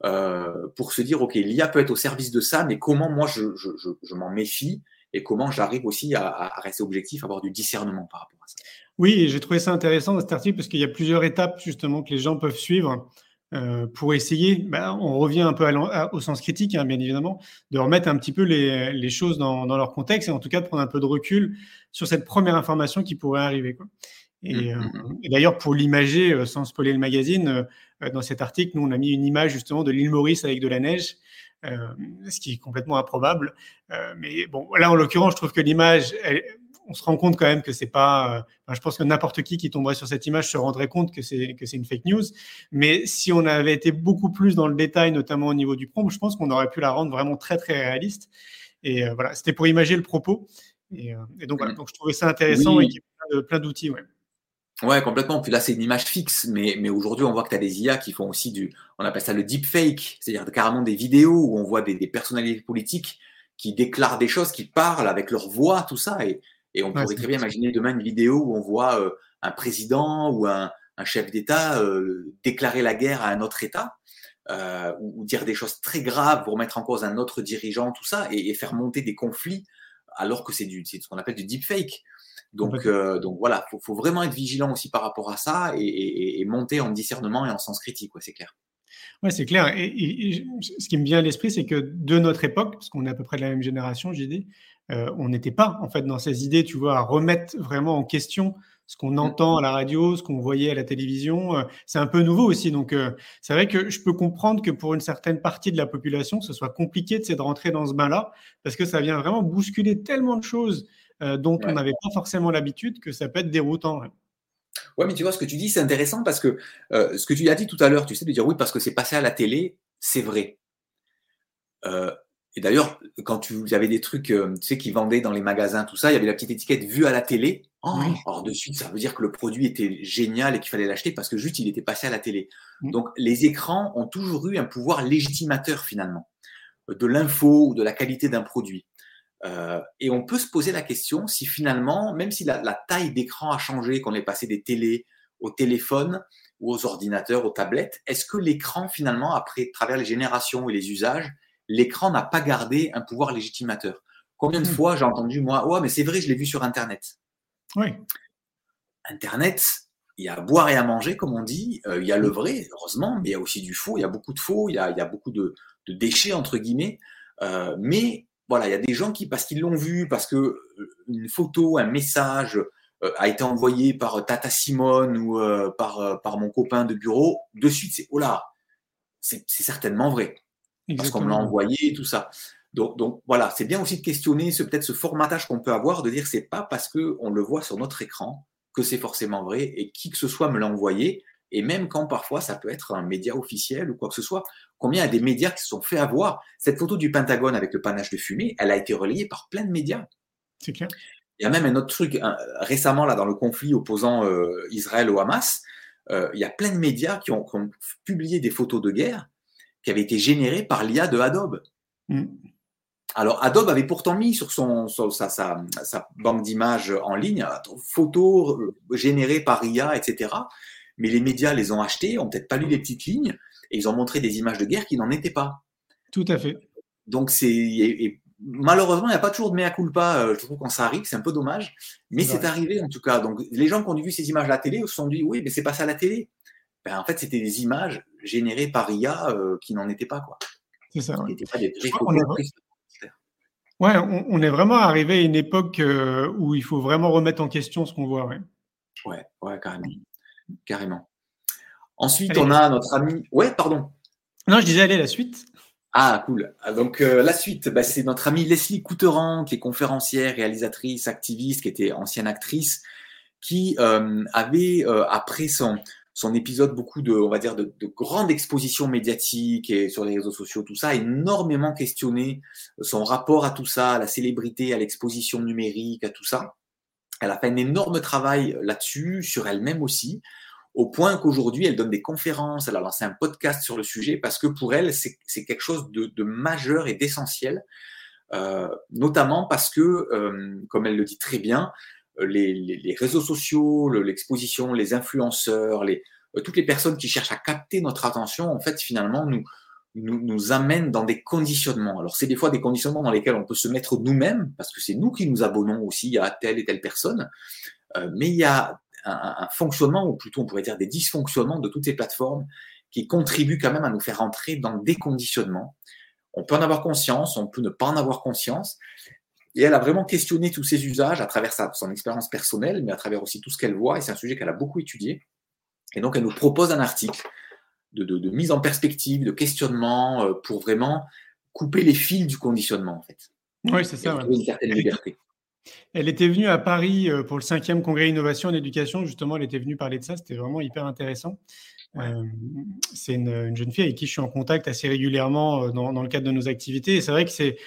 euh, pour se dire, OK, l'IA peut être au service de ça, mais comment moi je, je, je, je m'en méfie et comment j'arrive aussi à, à, rester objectif, à avoir du discernement par rapport à ça. Oui, j'ai trouvé ça intéressant dans cet article parce qu'il y a plusieurs étapes justement que les gens peuvent suivre. Euh, pour essayer, ben, on revient un peu au sens critique, hein, bien évidemment, de remettre un petit peu les, les choses dans, dans, leur contexte et en tout cas de prendre un peu de recul sur cette première information qui pourrait arriver. Quoi. Et, mmh, euh, mmh, mmh. et d'ailleurs, pour l'imager, euh, sans spoiler le magazine, euh, dans cet article, nous, on a mis une image justement de l'île Maurice avec de la neige, euh, ce qui est complètement improbable. Mais bon, là, en l'occurrence, je trouve que l'image, on se rend compte quand même que c'est pas. Enfin, je pense que n'importe qui qui tomberait sur cette image se rendrait compte que c'est que c'est une fake news. Mais si on avait été beaucoup plus dans le détail, notamment au niveau du prompt, je pense qu'on aurait pu la rendre vraiment très très réaliste. Et voilà, c'était pour imager le propos. Et, et donc, voilà, donc je trouvais ça intéressant et qu'il y a plein d'outils. Ouais. Ouais, complètement. Puis là, c'est une image fixe, mais, mais aujourd'hui, on voit que tu as des IA qui font aussi du, on appelle ça le deepfake, c'est-à-dire carrément des vidéos où on voit des, des, personnalités politiques qui déclarent des choses, qui parlent avec leur voix, tout ça. Et, et on pourrait très bien imaginer demain une vidéo où on voit euh, un président ou un, un chef d'État euh, déclarer la guerre à un autre État. Euh, ou, dire des choses très graves pour mettre en cause un autre dirigeant, tout ça, et, et faire monter des conflits alors que c'est du, c'est ce qu'on appelle du deepfake. Donc, euh, donc voilà, il faut, vraiment être vigilant aussi par rapport à ça et, monter en discernement et en sens critique, c'est clair. Oui, c'est clair. Et, ce qui me vient à l'esprit, c'est que de notre époque, parce qu'on est à peu près de la même génération, j'ai dit, euh, on n'était pas en fait dans ces idées, tu vois, à remettre vraiment en question ce qu'on mmh. entend à la radio, ce qu'on voyait à la télévision. Euh, c'est un peu nouveau aussi. Donc, c'est vrai que je peux comprendre que pour une certaine partie de la population, ce soit compliqué de, de rentrer dans ce bain-là, parce que ça vient vraiment bousculer tellement de choses euh, dont on n'avait pas forcément l'habitude, que ça peut être déroutant. Ouais. mais tu vois, ce que tu dis, c'est intéressant parce que euh, ce que tu as dit tout à l'heure, tu sais, de dire oui, parce que c'est passé à la télé, c'est vrai. Euh, et d'ailleurs, quand tu y avait des trucs, tu sais, qui vendaient dans les magasins, tout ça, il y avait la petite étiquette vue à la télé. Oh, alors de suite, ça veut dire que le produit était génial et qu'il fallait l'acheter parce que juste il était passé à la télé. Donc les écrans ont toujours eu un pouvoir légitimateur finalement de l'info ou de la qualité d'un produit. Euh, et on peut se poser la question si finalement, même si la, taille d'écran a changé, qu'on est passé des télés au téléphone ou aux ordinateurs, aux tablettes, est-ce que l'écran finalement, après travers les générations et les usages, l'écran n'a pas gardé un pouvoir légitimateur? Combien de hmm. fois j'ai entendu moi, ouais, mais c'est vrai, je l'ai vu sur Internet. Oui. Internet, il y a à boire et à manger, comme on dit. Euh, il y a le vrai, heureusement, mais il y a aussi du faux. Il y a beaucoup de faux. Il y a, il y a beaucoup de, de, déchets entre guillemets. Euh, mais voilà, il y a des gens qui, parce qu'ils l'ont vu, parce que euh, une photo, un message euh, a été envoyé par Tata Simone ou euh, par, par mon copain de bureau, de suite, c'est oh là, c'est certainement vrai. Parce qu'on me l'a envoyé et tout ça. Donc, donc voilà, c'est bien aussi de questionner ce peut-être ce formatage qu'on peut avoir, de dire c'est pas parce qu'on le voit sur notre écran que c'est forcément vrai et qui que ce soit me l'a envoyé. Et même quand parfois ça peut être un média officiel ou quoi que ce soit, combien il y a des médias qui se sont fait avoir Cette photo du Pentagone avec le panache de fumée, elle a été relayée par plein de médias. C'est clair. Il y a même un autre truc, récemment là dans le conflit opposant euh, Israël au Hamas, euh, il y a plein de médias qui ont, publié des photos de guerre qui avaient été générées par l'IA de Adobe. Mm. Alors Adobe avait pourtant mis sur son, sa, sa, banque d'images en ligne photos euh, générées par IA, etc mais les médias les ont achetés, ont peut-être pas lu les petites lignes, et ils ont montré des images de guerre qui n'en étaient pas. Tout à fait. Donc c'est malheureusement il n'y a pas toujours de mea culpa, euh, je trouve quand ça arrive, c'est un peu dommage, mais c'est arrivé en tout cas. Donc les gens qui ont vu ces images à la télé se sont dit oui, mais c'est pas ça la télé. Ben, en fait c'était des images générées par IA euh, qui n'en étaient pas quoi. C'est ça. Ouais. Pas des on, ouais, on, est vraiment arrivé à une époque euh, où il faut vraiment remettre en question ce qu'on voit. Ouais, ouais, ouais carrément carrément. Ensuite, on a notre ami. Ouais, pardon. Non, je disais, allez, la suite. Ah, cool. Ah, donc, euh, la suite, bah, c'est notre amie Leslie Couteran, qui est conférencière, réalisatrice, activiste, qui était ancienne actrice, qui euh, avait, euh, après son, son épisode, beaucoup de, on va dire, de, de grandes expositions médiatiques et sur les réseaux sociaux, tout ça, énormément questionné son rapport à tout ça, à la célébrité, à l'exposition numérique, à tout ça. Elle a fait un énorme travail là-dessus, sur elle-même aussi, au point qu'aujourd'hui, elle donne des conférences, elle a lancé un podcast sur le sujet, parce que pour elle, c'est quelque chose de, majeur et d'essentiel, euh, notamment parce que, euh, comme elle le dit très bien, les, réseaux sociaux, l'exposition, les influenceurs, les, euh, toutes les personnes qui cherchent à capter notre attention, en fait, finalement, nous, nous, nous amène dans des conditionnements. Alors, c'est des fois des conditionnements dans lesquels on peut se mettre nous-mêmes, parce que c'est nous qui nous abonnons aussi à telle et telle personne, euh, mais il y a un, un, fonctionnement, ou plutôt on pourrait dire des dysfonctionnements de toutes ces plateformes qui contribuent quand même à nous faire entrer dans des conditionnements. On peut en avoir conscience, on peut ne pas en avoir conscience. Et elle a vraiment questionné tous ces usages à travers sa, son expérience personnelle, mais à travers aussi tout ce qu'elle voit, et c'est un sujet qu'elle a beaucoup étudié. Et donc, elle nous propose un article de, mise en perspective, de questionnement, euh, pour vraiment couper les fils du conditionnement, en fait. Oui, c'est ça. Une certaine liberté. Elle était venue à Paris euh, pour le cinquième congrès innovation en éducation. Justement, elle était venue parler de ça. C'était vraiment hyper intéressant. Euh, c'est une, jeune fille avec qui je suis en contact assez régulièrement dans, dans le cadre de nos activités. Et c'est vrai que c'est,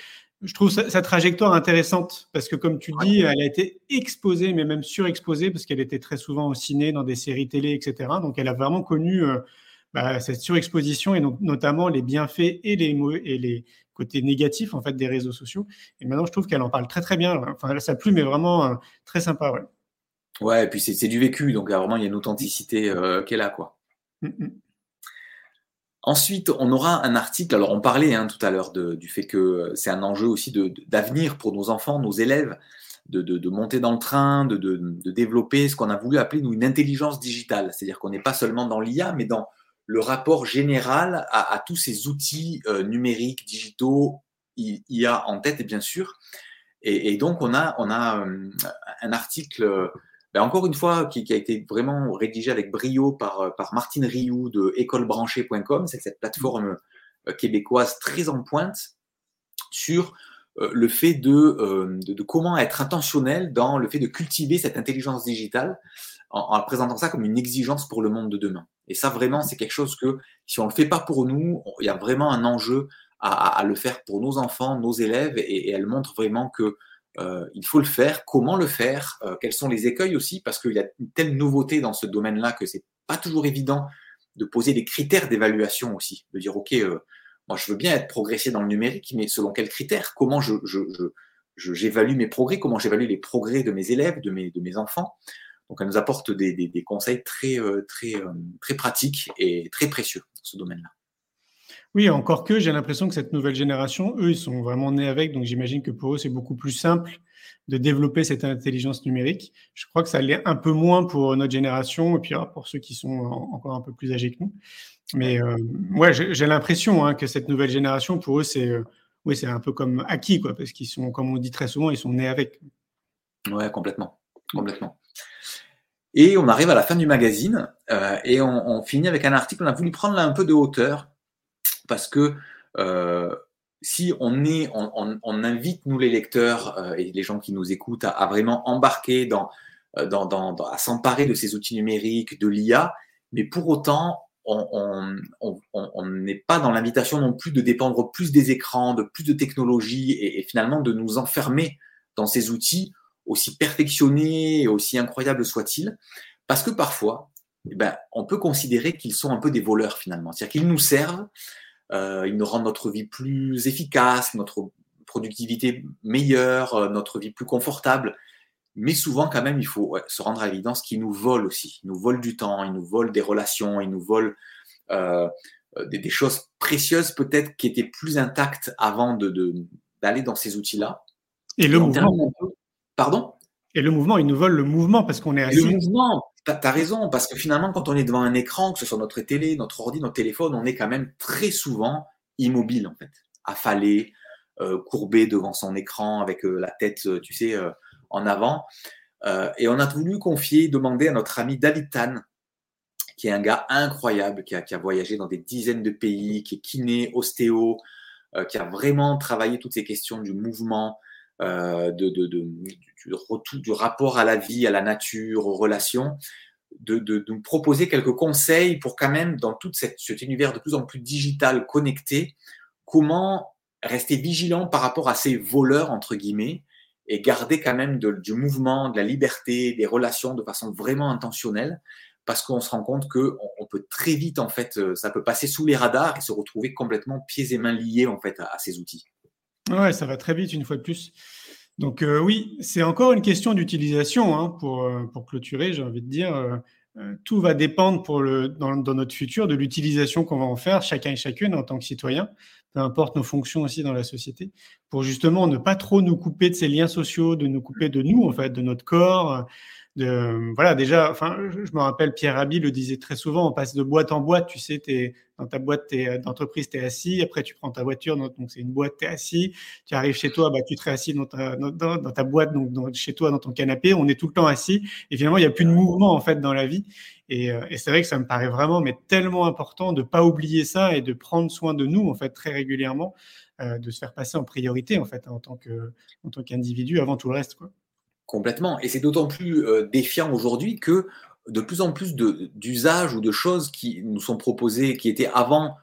je trouve sa, trajectoire intéressante parce que, comme tu dis, elle a été exposée, mais même surexposée parce qu'elle était très souvent au ciné, dans des séries télé, etc. Donc, elle a vraiment connu bah, cette surexposition et donc, notamment les bienfaits et les, et les côtés négatifs en fait des réseaux sociaux. Et maintenant, je trouve qu'elle en parle très très bien. Enfin, sa plume est vraiment euh, très sympa. Ouais. ouais, et puis c'est du vécu, donc vraiment il y a une authenticité euh, qu'elle a quoi. Mm, mm. Ensuite, on aura un article. Alors, on parlait hein, tout à l'heure du fait que c'est un enjeu aussi d'avenir pour nos enfants, nos élèves. de, monter dans le train, de, développer ce qu'on a voulu appeler nous une intelligence digitale. C'est-à-dire qu'on n'est pas seulement dans l'IA, mais dans le rapport général à, tous ces outils euh, numériques, digitaux, IA en tête, bien sûr. Et, donc, on a, on a euh, un article, ben, encore une fois, qui, a été vraiment rédigé avec brio par, Martine Rioux de écolebranchée.com. C'est cette plateforme euh, québécoise très en pointe sur euh, le fait euh, de, de, comment être intentionnel dans le fait de cultiver cette intelligence digitale en, présentant ça comme une exigence pour le monde de demain. Et ça, vraiment, c'est quelque chose que si on ne le fait pas pour nous, il y a vraiment un enjeu à, le faire pour nos enfants, nos élèves, et, elle montre vraiment que il faut le faire. Comment le faire? Quels sont les écueils aussi? Parce qu'il y a une telle nouveauté dans ce domaine-là que c'est pas toujours évident de poser des critères d'évaluation aussi, de dire ok, moi, je veux bien être progressé dans le numérique, mais selon quels critères? Comment je, j'évalue mes progrès? Comment j'évalue les progrès de mes élèves, de mes, de mes enfants? Donc, elle nous apporte des, des, conseils très, euh, très, euh, très pratiques et très précieux dans ce domaine-là. Oui, encore que j'ai l'impression que cette nouvelle génération, eux, ils sont vraiment nés avec, donc j'imagine que pour eux, c'est beaucoup plus simple de développer cette intelligence numérique. Je crois que ça l'est un peu moins pour notre génération et puis ah, pour ceux qui sont encore un peu plus âgés que nous. Mais euh, ouais, j'ai l'impression hein, que cette nouvelle génération, pour eux, c'est euh, oui, c'est un peu comme acquis, quoi, parce qu'ils sont, comme on dit très souvent, ils sont nés avec. Ouais, complètement, complètement. Et on arrive à la fin du magazine euh, et on, finit avec un article. On a voulu prendre là un peu de hauteur parce que si on est, on, invite nous les lecteurs et les gens qui nous écoutent à, vraiment embarquer dans, dans, dans à s'emparer de ces outils numériques, de l'IA, mais pour autant, on n'est pas dans l'invitation non plus de dépendre plus des écrans, de plus de technologies et, finalement de nous enfermer dans ces outils aussi perfectionnés et aussi incroyables soient-ils, parce que parfois, eh ben, on peut considérer qu'ils sont un peu des voleurs finalement, c'est-à-dire qu'ils nous servent, euh, ils nous rendent notre vie plus efficace, notre productivité meilleure, euh, notre vie plus confortable, mais souvent, quand même, il faut se rendre à l'évidence qu'ils nous volent aussi. Ils nous volent du temps, ils nous volent des relations, ils nous volent euh, euh des, des, choses précieuses peut-être qui étaient plus intactes avant d'aller de, d'aller dans ces outils-là. Et le mouvement. Pardon? Et le mouvement, ils nous volent le mouvement parce qu'on est assis. Le mouvement, tu as, raison, parce que finalement, quand on est devant un écran, que ce soit notre télé, notre ordi, notre téléphone, on est quand même très souvent immobile, en fait, affalé, euh, courbé devant son écran avec euh, la tête, tu sais, euh, en avant. Euh, et on a voulu confier, demander à notre ami David Tan, qui est un gars incroyable, qui a, qui a voyagé dans des dizaines de pays, qui est kiné, ostéo, euh, qui a vraiment travaillé toutes ces questions du mouvement, euh, de, du, retour, du rapport à la vie, à la nature, aux relations, de, nous proposer quelques conseils pour quand même, dans tout cet univers de plus en plus digital, connecté, comment rester vigilant par rapport à ces voleurs, entre guillemets, et garder quand même du mouvement, de la liberté, des relations de façon vraiment intentionnelle, parce qu'on se rend compte que on, peut très vite, en fait, euh, ça peut passer sous les radars et se retrouver complètement pieds et mains liés, en fait, à, ces outils. Ouais, ça va très vite, une fois de plus. Donc euh, oui, c'est encore une question d'utilisation hein, pour, euh, pour clôturer, j'ai envie de dire. tout va dépendre pour le, dans, dans notre futur de l'utilisation qu'on va en faire, chacun et chacune en tant que citoyen peu importe nos fonctions aussi dans la société, pour justement ne pas trop nous couper de ces liens sociaux, de nous couper de nous, en fait, de notre corps. De, voilà, déjà, enfin, je, me rappelle, Pierre Rabhi le disait très souvent, on passe de boîte en boîte, tu sais, es, dans ta boîte d'entreprise, tu es assis, après tu prends ta voiture, donc c'est une boîte, tu es assis, tu arrives chez toi, bah, tu te assis dans ta, dans, dans ta boîte, donc chez toi, dans ton canapé, on est tout le temps assis, et finalement, il n'y a plus de mouvement, en fait, dans la vie. Euh, et, c'est vrai que ça me paraît vraiment, mais tellement important de pas oublier ça et de prendre soin de nous en fait très régulièrement, euh, de se faire passer en priorité en fait en tant qu'individu avant tout le reste. Quoi. Complètement. Et c'est d'autant plus euh, défiant aujourd'hui que de plus en plus d'usages ou de choses qui nous sont proposées, qui étaient avant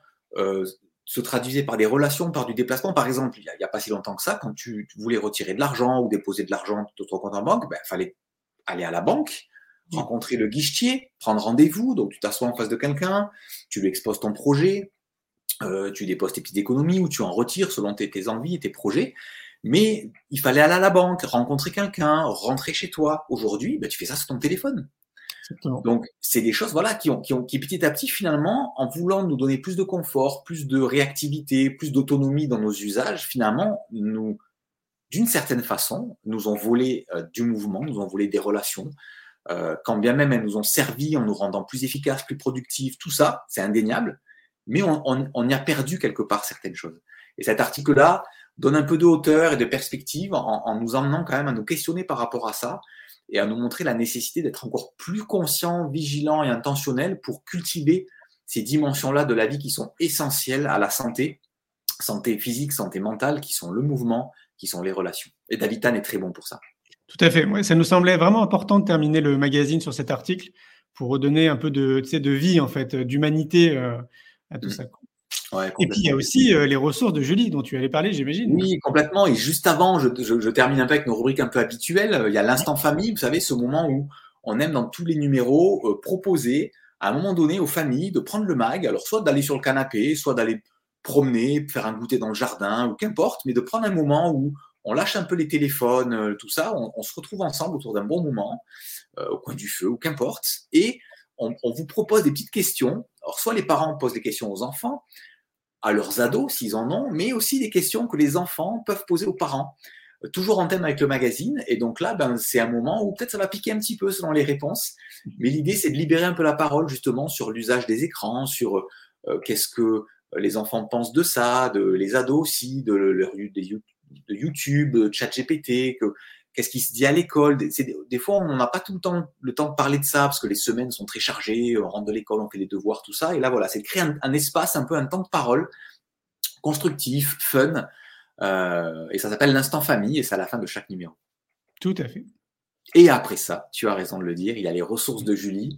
se traduisaient par des relations, par du déplacement. Par exemple, il n'y a, pas si longtemps que ça, quand tu, voulais retirer de l'argent ou déposer de l'argent de ton compte en banque, il ben, fallait aller à la banque, rencontrer le guichetier, prendre rendez-vous. Donc, tu t'assois en face de quelqu'un, tu lui exposes ton projet, euh, tu déposes tes petites économies ou tu en retires selon tes, envies et tes projets. Mais il fallait aller à la banque, rencontrer quelqu'un, rentrer chez toi. Aujourd'hui, bah, tu fais ça sur ton téléphone. Donc, c'est des choses voilà, qui, ont, qui, ont, qui, petit à petit, finalement, en voulant nous donner plus de confort, plus de réactivité, plus d'autonomie dans nos usages, finalement, nous d'une certaine façon, nous ont volé du mouvement, nous ont volé des relations, quand bien même elles nous ont servi en nous rendant plus efficaces, plus productifs, tout ça, c'est indéniable, mais on, y a perdu quelque part certaines choses. Et cet article-là donne un peu de hauteur et de perspective en, nous emmenant quand même à nous questionner par rapport à ça et à nous montrer la nécessité d'être encore plus conscient, vigilant et intentionnel pour cultiver ces dimensions-là de la vie qui sont essentielles à la santé, santé physique, santé mentale, qui sont le mouvement, qui sont les relations. Et David Tan est très bon pour ça. Tout à fait. ça nous semblait vraiment important de terminer le magazine sur cet article pour redonner un peu de, de vie, en fait, d'humanité euh, à tout mmh. ça. Et puis il y a aussi euh, les ressources de Julie dont tu allais parler, j'imagine. Oui, complètement. Et juste avant, je, je, termine un peu avec nos rubriques un peu habituelles. Il y a l'instant famille, vous savez, ce moment où on aime dans tous les numéros euh, proposer à un moment donné aux familles de prendre le mag, alors soit d'aller sur le canapé, soit d'aller promener, faire un goûter dans le jardin, ou qu'importe, mais de prendre un moment où on lâche un peu les téléphones, euh, tout ça, on, se retrouve ensemble autour d'un bon moment, au coin du feu, ou qu'importe, et on, vous propose des petites questions. Alors, soit les parents posent des questions aux enfants, à leurs ados, s'ils en ont, mais aussi des questions que les enfants peuvent poser aux parents. Euh, toujours en thème avec le magazine. Et donc là, ben, c'est un moment où peut-être ça va piquer un petit peu selon les réponses. Mais l'idée, c'est de libérer un peu la parole justement sur l'usage des écrans, sur euh, qu'est-ce que les enfants pensent de ça, de les ados aussi, de, leur, YouTube, de ChatGPT, qu'est-ce qui se dit à l'école? Des, fois, on n'a pas tout le temps le temps de parler de ça parce que les semaines sont très chargées, on rentre de l'école, on fait les devoirs, tout ça. Et là, voilà, c'est de créer un, espace, un peu un temps de parole constructif, fun. Euh, et ça s'appelle l'instant famille et c'est à la fin de chaque numéro. Tout à fait. Et après ça, tu as raison de le dire, il y a les ressources de Julie,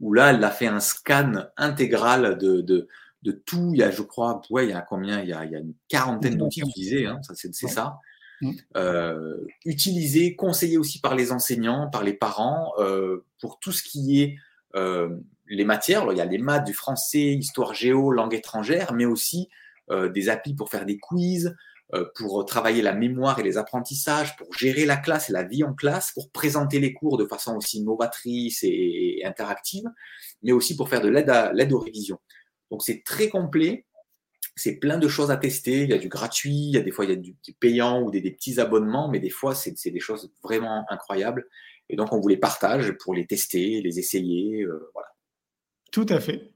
où là, elle a fait un scan intégral de, de, tout. Il y a, je crois, ouais, il y a combien? Il y a, il y a une quarantaine d'outils utilisés, hein, c'est ça. Mmh. Euh, utilisé, conseillé aussi par les enseignants, par les parents, euh, pour tout ce qui est euh, les matières. Il y a les maths, du français, histoire géo, langue étrangère, mais aussi des applis pour faire des quiz, pour travailler la mémoire et les apprentissages, pour gérer la classe et la vie en classe, pour présenter les cours de façon aussi novatrice et, interactive, mais aussi pour faire de l'aide aux révisions. Donc c'est très complet c'est plein de choses à tester. Il y a du gratuit, il y a des fois il y a du, payant ou des, petits abonnements, mais des fois c'est des choses vraiment incroyables. Et donc on vous les partage pour les tester, les essayer, euh, voilà. Tout à fait.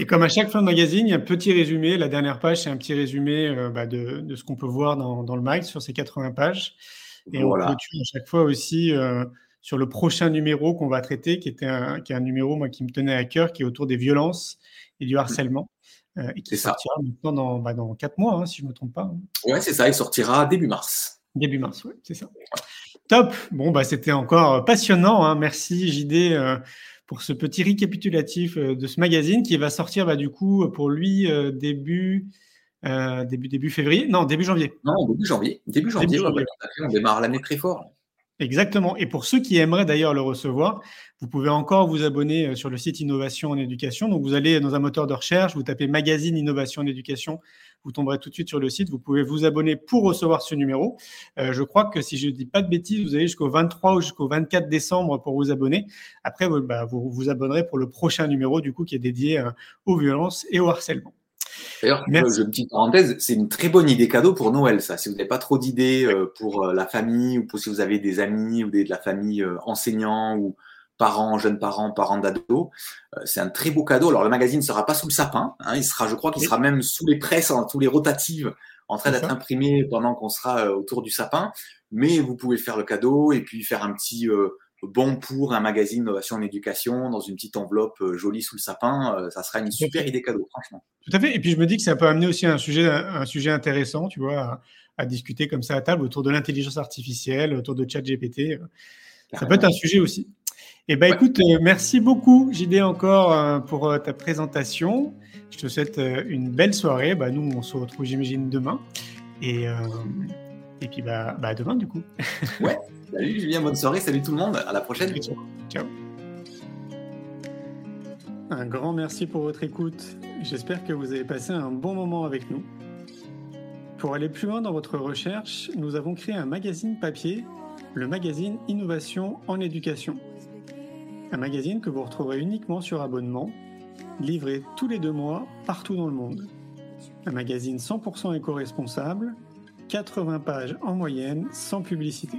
Et comme à chaque fin de magazine, il y a un petit résumé. La dernière page, c'est un petit résumé euh, bah, de, ce qu'on peut voir dans, le mag sur ces 80 pages. Et on clôture à chaque fois aussi euh, sur le prochain numéro qu'on va traiter, qui, était un, qui est un numéro moi, qui me tenait à cœur, qui est autour des violences et du harcèlement. Euh, et qui sortira maintenant dans, bah, dans 4 mois, hein, si je ne me trompe pas. Hein. Oui, c'est ça, il sortira début mars. Début mars, oui, c'est ça. Top. Bon, bah, c'était encore passionnant. Hein. Merci, JD, euh, pour ce petit récapitulatif euh, de ce magazine qui va sortir, bah, du coup, pour lui, début, début, début février. Non, début janvier. Non, début janvier. Début janvier, on démarre l'année très fort. Exactement. Et pour ceux qui aimeraient d'ailleurs le recevoir, vous pouvez encore vous abonner euh, sur le site Innovation en éducation. Donc vous allez dans un moteur de recherche, vous tapez magazine Innovation en éducation, vous tomberez tout de suite sur le site. Vous pouvez vous abonner pour recevoir ce numéro. Euh, je crois que si je ne dis pas de bêtises, vous avez jusqu'au 23 ou jusqu'au 24 décembre pour vous abonner. Après, bah, vous, vous abonnerez pour le prochain numéro du coup qui est dédié euh, aux violences et au harcèlement. D'ailleurs, je une petite parenthèse, c'est une très bonne idée cadeau pour Noël, ça. Si vous n'avez pas trop d'idées euh, pour euh, la famille ou pour si vous avez des amis ou des, de la famille euh, enseignants ou parents, jeunes parents, parents d'ados, c'est un très beau cadeau. Alors, le magazine ne sera pas sous le sapin. Hein, il sera, je crois qu'il sera même sous les presses, hein, tous les rotatives, en train d'être imprimé pendant qu'on sera autour du sapin. Mais vous pouvez faire le cadeau et puis faire un petit bon pour un magazine innovation en éducation dans une petite enveloppe euh, jolie sous le sapin, euh, ça sera une super idée cadeau, franchement. Tout à fait. Et puis je me dis que ça peut amener aussi un sujet, un sujet intéressant, tu vois, à, discuter comme ça à table autour de l'intelligence artificielle, autour de ChatGPT. Ça peut être un sujet aussi. Eh ben, écoute, euh, merci beaucoup, JD, encore pour ta présentation. Je te souhaite une belle soirée. Bah, nous, on se retrouve, j'imagine, demain. Et, et puis, bah, bah, demain, du coup. Ouais. Salut Julien, bonne soirée, salut tout le monde, à la prochaine. Ciao. Un grand merci pour votre écoute. J'espère que vous avez passé un bon moment avec nous. Pour aller plus loin dans votre recherche, nous avons créé un magazine papier, le magazine Innovation en éducation. Un magazine que vous retrouverez uniquement sur abonnement, livré tous les deux mois partout dans le monde. Un magazine 100% éco-responsable 80 pages en moyenne, sans publicité.